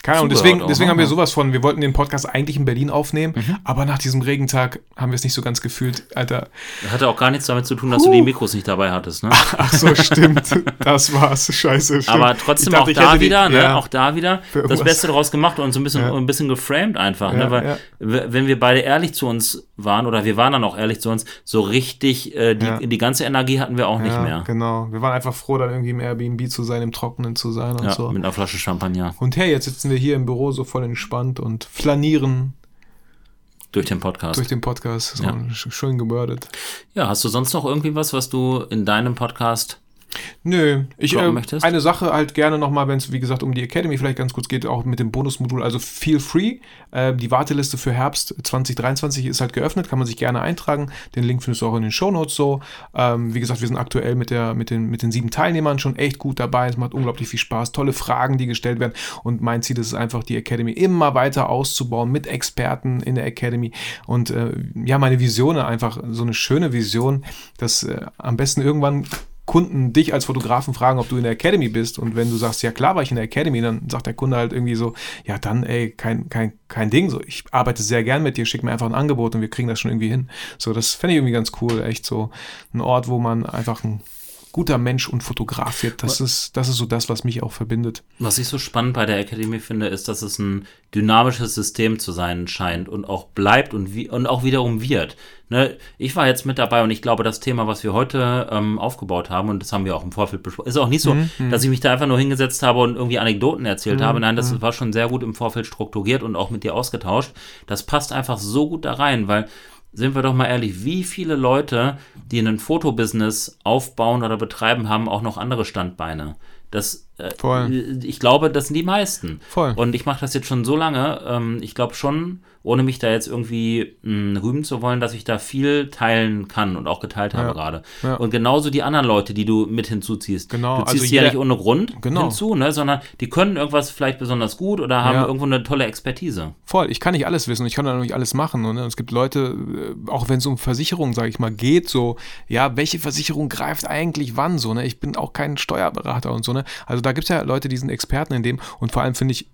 [SPEAKER 3] Keine Ahnung, deswegen, deswegen haben wir sowas von, wir wollten den Podcast eigentlich in Berlin aufnehmen, mhm. aber nach diesem Regentag haben wir es nicht so ganz gefühlt, Alter.
[SPEAKER 2] Hatte auch gar nichts damit zu tun, dass uh. du die Mikros nicht dabei hattest, ne? <laughs>
[SPEAKER 3] Ach so, stimmt. Das war's. Scheiße. Stimmt.
[SPEAKER 2] Aber trotzdem dachte, auch da wieder, die, ne? Ja, auch da wieder <laughs> das Beste daraus gemacht und so ein bisschen, ja. ein bisschen geframed einfach, ne? ja, ne? Weil, wenn wir beide ehrlich zu uns waren, oder wir waren dann auch ehrlich zu uns, so richtig, äh, die, die ganze Energie hatten wir auch nicht mehr.
[SPEAKER 3] Genau. Wir waren einfach froh, dann irgendwie im Airbnb zu sein, im Trockenen zu sein und so.
[SPEAKER 2] Mit einer Flasche Champagner.
[SPEAKER 3] Und hey, jetzt sitzen sitzen wir hier im Büro so voll entspannt und flanieren.
[SPEAKER 2] Durch den Podcast.
[SPEAKER 3] Durch den Podcast. Ja. Schön gebürdet.
[SPEAKER 2] Ja, hast du sonst noch irgendwie was, was du in deinem Podcast
[SPEAKER 3] Nö, ich äh,
[SPEAKER 2] möchtest?
[SPEAKER 3] eine Sache halt gerne nochmal, wenn es wie gesagt um die Academy vielleicht ganz kurz geht, auch mit dem Bonusmodul, also feel free. Äh, die Warteliste für Herbst 2023 ist halt geöffnet, kann man sich gerne eintragen. Den Link findest du auch in den Shownotes so. Ähm, wie gesagt, wir sind aktuell mit, der, mit, den, mit den sieben Teilnehmern schon echt gut dabei. Es macht unglaublich viel Spaß, tolle Fragen, die gestellt werden. Und mein Ziel ist es einfach, die Academy immer weiter auszubauen mit Experten in der Academy. Und äh, ja, meine Vision einfach so eine schöne Vision, dass äh, am besten irgendwann Kunden dich als Fotografen fragen, ob du in der Academy bist. Und wenn du sagst, ja klar war ich in der Academy, dann sagt der Kunde halt irgendwie so, ja dann, ey, kein, kein, kein Ding. So, ich arbeite sehr gern mit dir, schick mir einfach ein Angebot und wir kriegen das schon irgendwie hin. So, das fände ich irgendwie ganz cool. Echt so ein Ort, wo man einfach ein guter Mensch und Fotograf wird. Das ist, das ist so das, was mich auch verbindet.
[SPEAKER 2] Was ich so spannend bei der Academy finde, ist, dass es ein dynamisches System zu sein scheint und auch bleibt und, wie, und auch wiederum wird. Ne, ich war jetzt mit dabei und ich glaube, das Thema, was wir heute ähm, aufgebaut haben, und das haben wir auch im Vorfeld besprochen, ist auch nicht so,
[SPEAKER 3] Mhm,
[SPEAKER 2] dass ich mich da einfach nur hingesetzt habe und irgendwie Anekdoten erzählt habe. Nein,
[SPEAKER 3] mhm.
[SPEAKER 2] das war schon sehr gut im Vorfeld strukturiert und auch mit dir ausgetauscht. Das passt einfach so gut da rein, weil sind wir doch mal ehrlich, wie viele Leute, die ein Fotobusiness aufbauen oder betreiben, haben auch noch andere Standbeine? Das,
[SPEAKER 3] Voll.
[SPEAKER 2] ich glaube, das sind die meisten.
[SPEAKER 3] Voll.
[SPEAKER 2] Und ich mache das jetzt schon so lange. Ähm, ich glaube schon, ohne mich da jetzt irgendwie mh, rühmen zu wollen, dass ich da viel teilen kann und auch geteilt habe
[SPEAKER 3] Ja.
[SPEAKER 2] gerade.
[SPEAKER 3] Ja.
[SPEAKER 2] Und genauso die anderen Leute, die du mit hinzuziehst.
[SPEAKER 3] Genau,
[SPEAKER 2] Du ziehst
[SPEAKER 3] also
[SPEAKER 2] sie ja nicht ohne Grund
[SPEAKER 3] Genau.
[SPEAKER 2] hinzu, ne, sondern die können irgendwas vielleicht besonders gut oder haben
[SPEAKER 3] Ja.
[SPEAKER 2] irgendwo eine tolle Expertise.
[SPEAKER 3] Voll, ich kann nicht alles wissen ich kann auch nicht alles machen. Und, ne? es gibt Leute, äh, auch wenn es um Versicherung, sage ich mal, geht, so, ja, welche Versicherung greift eigentlich wann so, ne? Ich bin auch kein Steuerberater und so, ne? Also da gibt es ja Leute, die sind Experten in dem und vor allem finde ich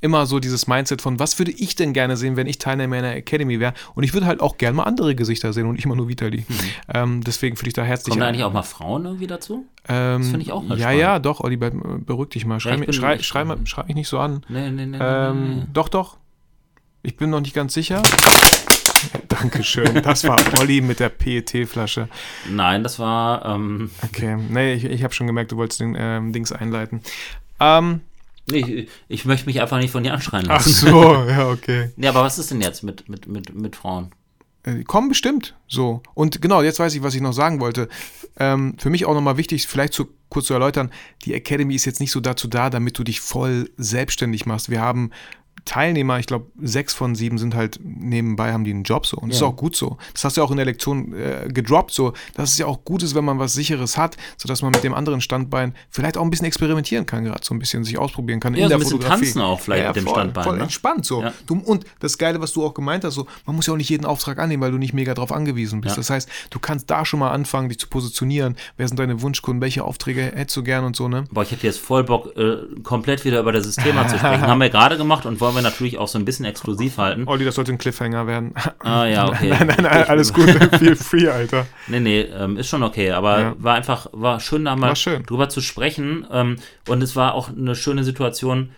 [SPEAKER 3] immer so dieses Mindset von, was würde ich denn gerne sehen, wenn ich Teilnehmer in der Academy wäre? Und ich würde halt auch gerne mal andere Gesichter sehen und nicht immer nur Vitali. Ähm, deswegen finde ich da herzlich
[SPEAKER 2] Kommen da eigentlich auch mal Frauen irgendwie dazu?
[SPEAKER 3] ähm,
[SPEAKER 2] das finde ich auch mal
[SPEAKER 3] Ja,
[SPEAKER 2] spannend.
[SPEAKER 3] ja, doch, Olli, be- beruhig dich mal. Schrei, mich-
[SPEAKER 2] bin
[SPEAKER 3] schrei, schrei, mal- schrei mich nicht so an.
[SPEAKER 2] Nee, nee, nee. nee,
[SPEAKER 3] Ähm,
[SPEAKER 2] nee.
[SPEAKER 3] Doch, doch. Ich bin noch nicht ganz sicher. Dankeschön. Das war Olli mit der PET-Flasche.
[SPEAKER 2] Nein, das war, ähm,
[SPEAKER 3] Okay. Nee, ich, ich habe schon gemerkt, du wolltest den ähm, Dings einleiten. Ähm,
[SPEAKER 2] nee, ich, ich möchte mich einfach nicht von dir anschreien
[SPEAKER 3] ach
[SPEAKER 2] lassen.
[SPEAKER 3] so, <laughs> ja, okay.
[SPEAKER 2] Nee, aber was ist denn jetzt mit, mit, mit, mit Frauen?
[SPEAKER 3] Äh, kommen bestimmt so. Und genau, jetzt weiß ich, was ich noch sagen wollte. Ähm, für mich auch nochmal wichtig, vielleicht zu, kurz zu erläutern, die Academy ist jetzt nicht so dazu da, damit du dich voll selbstständig machst. Wir haben Teilnehmer, ich glaube, sechs von sieben sind halt nebenbei, haben die einen Job so. Und das
[SPEAKER 2] Ja.
[SPEAKER 3] ist auch gut so. Das hast du ja auch in der Lektion äh, gedroppt so. Dass es ja auch gut ist, wenn man was Sicheres hat, sodass man mit dem anderen Standbein vielleicht auch ein bisschen experimentieren kann, gerade so ein bisschen sich ausprobieren kann
[SPEAKER 2] Ja,
[SPEAKER 3] in
[SPEAKER 2] so
[SPEAKER 3] der
[SPEAKER 2] ein bisschen
[SPEAKER 3] Fotografie.
[SPEAKER 2] tanzen auch vielleicht mit dem
[SPEAKER 3] voll,
[SPEAKER 2] Standbein,
[SPEAKER 3] Voll
[SPEAKER 2] ne?
[SPEAKER 3] entspannt so.
[SPEAKER 2] Ja.
[SPEAKER 3] Du, und das Geile, was du auch gemeint hast, so, man muss ja auch nicht jeden Auftrag annehmen, weil du nicht mega drauf angewiesen bist.
[SPEAKER 2] Ja.
[SPEAKER 3] Das heißt, du kannst da schon mal anfangen, dich zu positionieren. Wer sind deine Wunschkunden? Welche Aufträge hättest du gern und so, ne?
[SPEAKER 2] Boah, ich hätte jetzt voll Bock, äh, komplett wieder über das Thema <laughs> zu sprechen. Haben wir gerade gemacht und wollen wir natürlich auch so ein bisschen exklusiv halten.
[SPEAKER 3] Olli, das sollte ein Cliffhanger werden.
[SPEAKER 2] Ah, ja, <laughs> okay.
[SPEAKER 3] nein, nein, nein, alles gut. <laughs> Feel free, Alter.
[SPEAKER 2] Nee, nee, ähm, ist schon okay, aber
[SPEAKER 3] Ja.
[SPEAKER 2] war einfach, war schön, da mal
[SPEAKER 3] schön.
[SPEAKER 2] drüber zu sprechen. Ähm, und es war auch eine schöne Situation.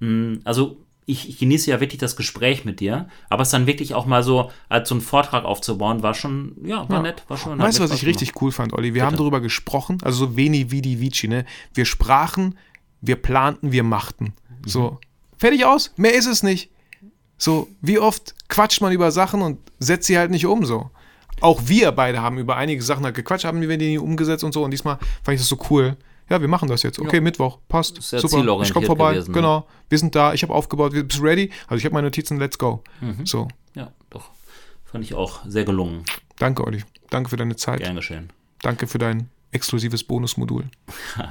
[SPEAKER 2] Mh, also, ich, ich genieße ja wirklich das Gespräch mit dir, aber es dann wirklich auch mal so als so einen Vortrag aufzubauen, war schon, ja, war
[SPEAKER 3] Ja.
[SPEAKER 2] nett, war schon.
[SPEAKER 3] Weißt du, was ich richtig cool fand, Olli? Wir haben darüber gesprochen, also so Veni, Vidi, Vici, ne? Wir sprachen, wir planten, wir machten. So, fertig aus, mehr ist es nicht. So, wie oft quatscht man über Sachen und setzt sie halt nicht um, so. Auch wir beide haben über einige Sachen halt gequatscht, haben wir die nie umgesetzt und so. Und diesmal fand ich das so cool. Ja, wir machen das jetzt. Okay, Mittwoch, passt.
[SPEAKER 2] Sehr
[SPEAKER 3] Super. Ich komme vorbei.
[SPEAKER 2] gewesen, ne?
[SPEAKER 3] genau. Wir sind da. Ich habe aufgebaut. Wir- Bist du ready? Also ich habe meine Notizen. Let's go.
[SPEAKER 2] Mhm.
[SPEAKER 3] So,
[SPEAKER 2] Ja, doch. Fand ich auch sehr gelungen.
[SPEAKER 3] danke, Olli. Danke für deine Zeit.
[SPEAKER 2] Gern geschehen.
[SPEAKER 3] Danke für dein exklusives Bonusmodul. <laughs>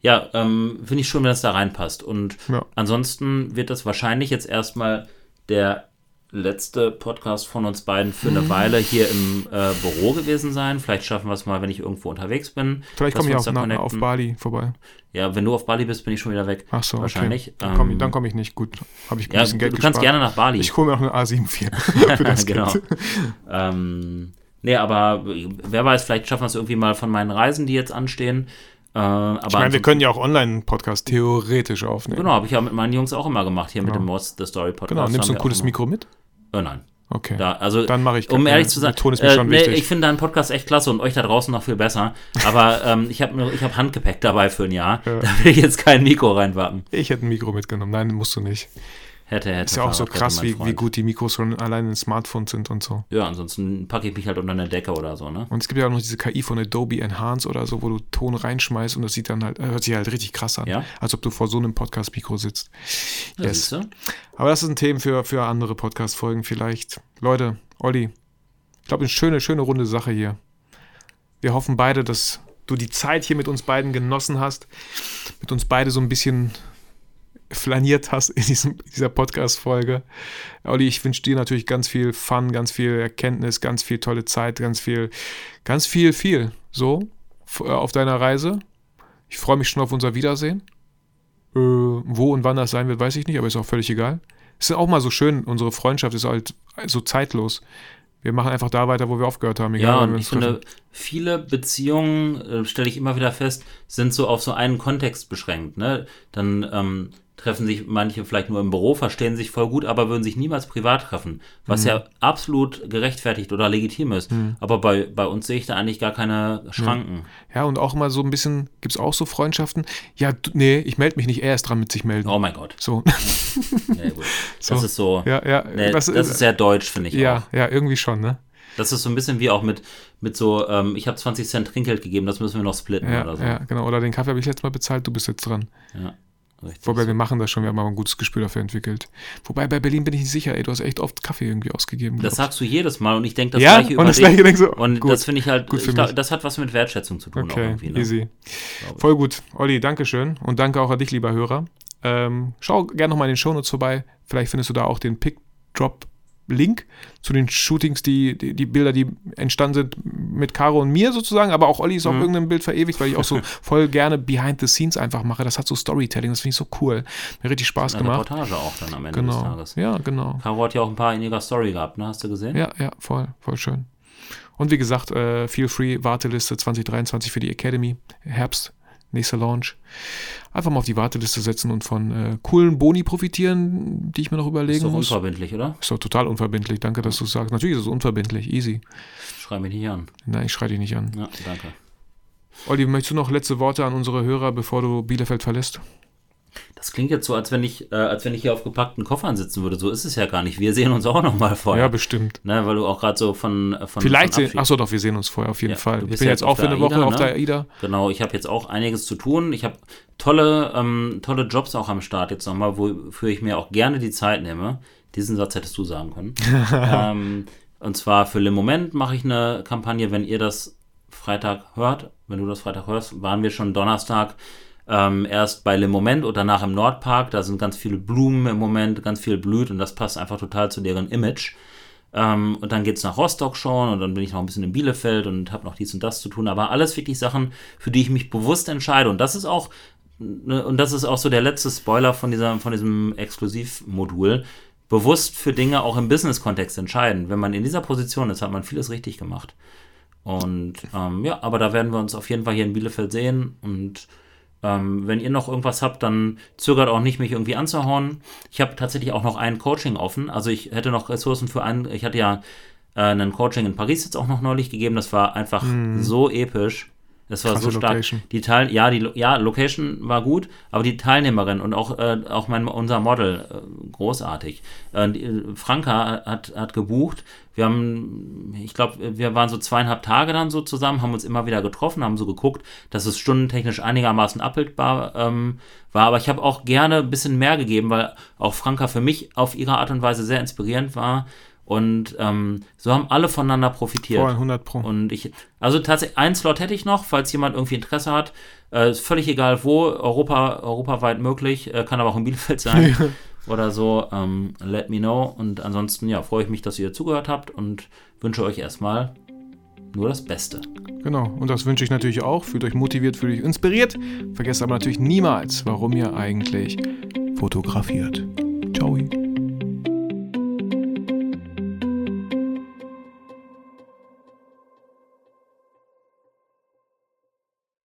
[SPEAKER 2] Ja, ähm, finde ich schön, wenn das da reinpasst. Und
[SPEAKER 3] Ja.
[SPEAKER 2] ansonsten wird das wahrscheinlich jetzt erstmal der letzte Podcast von uns beiden für
[SPEAKER 3] Mhm.
[SPEAKER 2] eine Weile hier im äh, Büro gewesen sein. Vielleicht schaffen wir es mal, wenn ich irgendwo unterwegs bin.
[SPEAKER 3] Vielleicht komme
[SPEAKER 2] wir
[SPEAKER 3] ich auch nach, auf Bali vorbei.
[SPEAKER 2] Ja, wenn du auf Bali bist, bin ich schon wieder weg.
[SPEAKER 3] Ach so,
[SPEAKER 2] Wahrscheinlich.
[SPEAKER 3] Okay. Dann komme ich,
[SPEAKER 2] Ähm,
[SPEAKER 3] komm ich nicht. Gut, habe ich ein
[SPEAKER 2] Ja,
[SPEAKER 3] bisschen
[SPEAKER 2] du
[SPEAKER 3] Geld
[SPEAKER 2] kannst
[SPEAKER 3] gespart.
[SPEAKER 2] gerne nach Bali.
[SPEAKER 3] Ich hole mir noch eine A74 <laughs> für das
[SPEAKER 2] genau. Ähm, nee, aber wer weiß, vielleicht schaffen wir es irgendwie mal von meinen Reisen, die jetzt anstehen. Äh,
[SPEAKER 3] Ich meine, wir können ja auch online einen Podcast theoretisch aufnehmen.
[SPEAKER 2] Genau, habe ich ja mit meinen Jungs auch immer gemacht, hier mit
[SPEAKER 3] Genau.
[SPEAKER 2] dem Most the Story Podcast.
[SPEAKER 3] Genau, nimmst du ein cooles Mikro mit?
[SPEAKER 2] Äh, nein.
[SPEAKER 3] Okay.
[SPEAKER 2] Da, also,
[SPEAKER 3] Dann mache ich
[SPEAKER 2] um ehrlich zu sein,
[SPEAKER 3] der Ton ist mir
[SPEAKER 2] äh,
[SPEAKER 3] schon
[SPEAKER 2] nee,
[SPEAKER 3] wichtig.
[SPEAKER 2] ich finde deinen Podcast echt klasse und euch da draußen noch viel besser. Aber <laughs> ähm, ich habe ich hab Handgepäck dabei für ein Jahr.
[SPEAKER 3] Ja.
[SPEAKER 2] Da will ich jetzt kein Mikro reinpacken.
[SPEAKER 3] Ich hätte ein Mikro mitgenommen. Nein, musst du nicht.
[SPEAKER 2] Hätte, hätte.
[SPEAKER 3] Ist ja auch so krass, wie, wie gut die Mikros schon allein in Smartphones sind und so.
[SPEAKER 2] Ja, ansonsten packe ich mich halt unter eine Decke oder so, ne?
[SPEAKER 3] Und es gibt ja auch noch diese KI von Adobe Enhance oder so, wo du Ton reinschmeißt und das sieht dann halt, äh, hört sich halt richtig krass an.
[SPEAKER 2] Ja.
[SPEAKER 3] Als ob du vor so einem Podcast-Mikro sitzt.
[SPEAKER 2] Ja,
[SPEAKER 3] Yes. Aber das sind Themen für, für andere Podcast-Folgen vielleicht. Leute, Olli, ich glaube, eine schöne, schöne runde Sache hier. Wir hoffen beide, dass du die Zeit hier mit uns beiden genossen hast, mit uns beide so ein bisschen flaniert hast in diesem, dieser Podcast-Folge. Olli, ich wünsche dir natürlich ganz viel Fun, ganz viel Erkenntnis, ganz viel tolle Zeit, ganz viel, ganz viel, viel so äh, auf deiner Reise. Ich freue mich schon auf unser Wiedersehen. Äh, wo und wann das sein wird, weiß ich nicht, aber ist auch völlig egal. Es ist auch mal so schön, unsere Freundschaft ist halt so zeitlos. Wir machen einfach da weiter, wo wir aufgehört haben.
[SPEAKER 2] Ja,
[SPEAKER 3] wann
[SPEAKER 2] und ich finde,
[SPEAKER 3] treffen.
[SPEAKER 2] viele Beziehungen, äh, stelle ich immer wieder fest, sind so auf so einen Kontext beschränkt. Ne? Dann ähm, treffen sich manche vielleicht nur im Büro, verstehen sich voll gut, aber würden sich niemals privat treffen, was
[SPEAKER 3] Mhm.
[SPEAKER 2] ja absolut gerechtfertigt oder legitim ist. Aber bei, bei uns sehe ich da eigentlich gar keine Schranken.
[SPEAKER 3] Ja, und auch immer so ein bisschen, gibt es auch so Freundschaften? Ja, du, nee, ich melde mich nicht, er ist dran mit sich melden.
[SPEAKER 2] Oh mein Gott.
[SPEAKER 3] So,
[SPEAKER 2] Nee, gut. <laughs> Das ist so.
[SPEAKER 3] ja, ja,
[SPEAKER 2] Nee,
[SPEAKER 3] das,
[SPEAKER 2] das, ist sehr deutsch, finde ich auch.
[SPEAKER 3] ja, ja, irgendwie schon, ne?
[SPEAKER 2] Das ist so ein bisschen wie auch mit, mit so, ähm, ich habe 20 Cent Trinkgeld gegeben, das müssen wir noch splitten
[SPEAKER 3] Ja,
[SPEAKER 2] oder so.
[SPEAKER 3] ja, genau. Oder den Kaffee habe ich letztes Mal bezahlt, du bist jetzt dran.
[SPEAKER 2] Ja, richtig.
[SPEAKER 3] Wobei wir machen das schon, wir haben aber ein gutes Gespür dafür entwickelt. Wobei bei Berlin bin ich nicht sicher, ey, du hast echt oft Kaffee irgendwie ausgegeben.
[SPEAKER 2] Das sagst du jedes Mal und ich denke das
[SPEAKER 3] Ja,
[SPEAKER 2] gleiche
[SPEAKER 3] und
[SPEAKER 2] über
[SPEAKER 3] das. Gleiche denkst du,
[SPEAKER 2] und
[SPEAKER 3] gut,
[SPEAKER 2] das finde ich halt,
[SPEAKER 3] gut für
[SPEAKER 2] ich glaub,
[SPEAKER 3] mich.
[SPEAKER 2] das hat was mit Wertschätzung zu tun auch
[SPEAKER 3] Okay.
[SPEAKER 2] Ne?
[SPEAKER 3] easy. Voll gut. Olli, danke schön. Und danke auch an dich, lieber Hörer. Ähm, schau gerne nochmal in den Shownotes vorbei. Vielleicht findest du da auch den Pick-Drop-Link zu den Shootings, die, die, die Bilder, die entstanden sind mit Caro und mir sozusagen. Aber auch Olli ist auf
[SPEAKER 2] Mhm.
[SPEAKER 3] irgendeinem Bild verewigt, weil ich auch so <laughs> voll gerne Behind the Scenes einfach mache. Das hat so Storytelling, das finde ich so cool. Mir richtig Spaß
[SPEAKER 2] Eine
[SPEAKER 3] gemacht.
[SPEAKER 2] Reportage auch dann am Ende des
[SPEAKER 3] Genau.
[SPEAKER 2] Tages.
[SPEAKER 3] Ja, genau.
[SPEAKER 2] Caro hat ja auch ein paar in ihrer Story gehabt, ne? Hast du gesehen?
[SPEAKER 3] Ja, ja, voll, voll schön. Und wie gesagt, äh, Feel Free, Warteliste 2023 für die Academy, Herbst, nächster Launch. Einfach mal auf die Warteliste setzen und von äh, coolen Boni profitieren, die ich mir noch
[SPEAKER 2] Ist
[SPEAKER 3] überlegen
[SPEAKER 2] doch
[SPEAKER 3] muss.
[SPEAKER 2] unverbindlich, oder?
[SPEAKER 3] Ist doch total unverbindlich, danke, dass du es sagst. Natürlich ist es unverbindlich, easy.
[SPEAKER 2] Schrei mich nicht an.
[SPEAKER 3] Nein, ich schreie dich nicht an.
[SPEAKER 2] Ja, danke.
[SPEAKER 3] Olli, möchtest du noch letzte Worte an unsere Hörer, bevor du Bielefeld verlässt?
[SPEAKER 2] Das klingt jetzt so, als wenn ich, äh, als wenn ich hier auf gepackten Koffern sitzen würde. So ist es ja gar nicht. Wir sehen uns auch noch mal vorher.
[SPEAKER 3] Ja, bestimmt.
[SPEAKER 2] ne, weil du auch gerade so von, von
[SPEAKER 3] Vielleicht
[SPEAKER 2] von
[SPEAKER 3] sehen, achso doch, wir sehen uns vorher, auf jeden
[SPEAKER 2] Ja,
[SPEAKER 3] Fall. Ich bin
[SPEAKER 2] ja
[SPEAKER 3] jetzt auch für eine Woche
[SPEAKER 2] AIDA,
[SPEAKER 3] auf
[SPEAKER 2] ne?
[SPEAKER 3] der AIDA.
[SPEAKER 2] Genau, ich habe jetzt auch einiges zu tun. Ich habe tolle, ähm, tolle Jobs auch am Start jetzt nochmal, wofür ich mir auch gerne die Zeit nehme. Diesen Satz hättest du sagen können. <laughs> ähm, und zwar für Le Moment mache ich eine Kampagne, wenn ihr das Freitag hört. Wenn du das Freitag hörst, waren wir schon Donnerstag ähm, erst bei Le Moment und danach im Nordpark. Da sind ganz viele Blumen im Moment, ganz viel blüht und das passt einfach total zu deren Image. Ähm, und dann geht es nach Rostock schon und dann bin ich noch ein bisschen in Bielefeld und habe noch dies und das zu tun. Aber alles wirklich Sachen, für die ich mich bewusst entscheide. Und das ist auch, ne, und das ist auch so der letzte Spoiler von, dieser, von diesem Exklusivmodul. Bewusst für Dinge auch im Business-Kontext entscheiden. Wenn man in dieser Position ist, hat man vieles richtig gemacht. Und ähm, ja, aber da werden wir uns auf jeden Fall hier in Bielefeld sehen. Und ähm, wenn ihr noch irgendwas habt, dann zögert auch nicht, mich irgendwie anzuhauen. Ich habe tatsächlich auch noch ein Coaching offen. Also ich hätte noch Ressourcen für einen. Ich hatte ja äh, ein Coaching in Paris jetzt auch noch neulich gegeben. Das war einfach so episch. Das war
[SPEAKER 3] Krasse
[SPEAKER 2] so stark.
[SPEAKER 3] Location.
[SPEAKER 2] Die Teil, ja, die ja, Location war gut, aber die Teilnehmerin und auch, äh, auch mein, unser Model äh, großartig. Äh, äh, Franka hat, hat gebucht. Wir haben, ich glaube, wir waren so zweieinhalb Tage dann so zusammen, haben uns immer wieder getroffen, haben so geguckt, dass es stundentechnisch einigermaßen abbildbar ähm, war. Aber ich habe auch gerne ein bisschen mehr gegeben, weil auch Franka für mich auf ihre Art und Weise sehr inspirierend war. Und ähm, so haben alle voneinander profitiert.
[SPEAKER 3] Voll, 100 Pro.
[SPEAKER 2] Und ich, also tatsächlich, einen Slot hätte ich noch, falls jemand irgendwie Interesse hat. Äh, ist völlig egal wo, Europa, europaweit möglich, äh, kann aber auch in Bielefeld sein <laughs> oder so. Ähm, let me know. Und ansonsten, ja, freue ich mich, dass ihr zugehört habt und wünsche euch erstmal nur das Beste.
[SPEAKER 3] Genau, und das wünsche ich natürlich auch. Fühlt euch motiviert, fühlt euch inspiriert. Vergesst aber natürlich niemals, warum ihr eigentlich fotografiert. Ciao.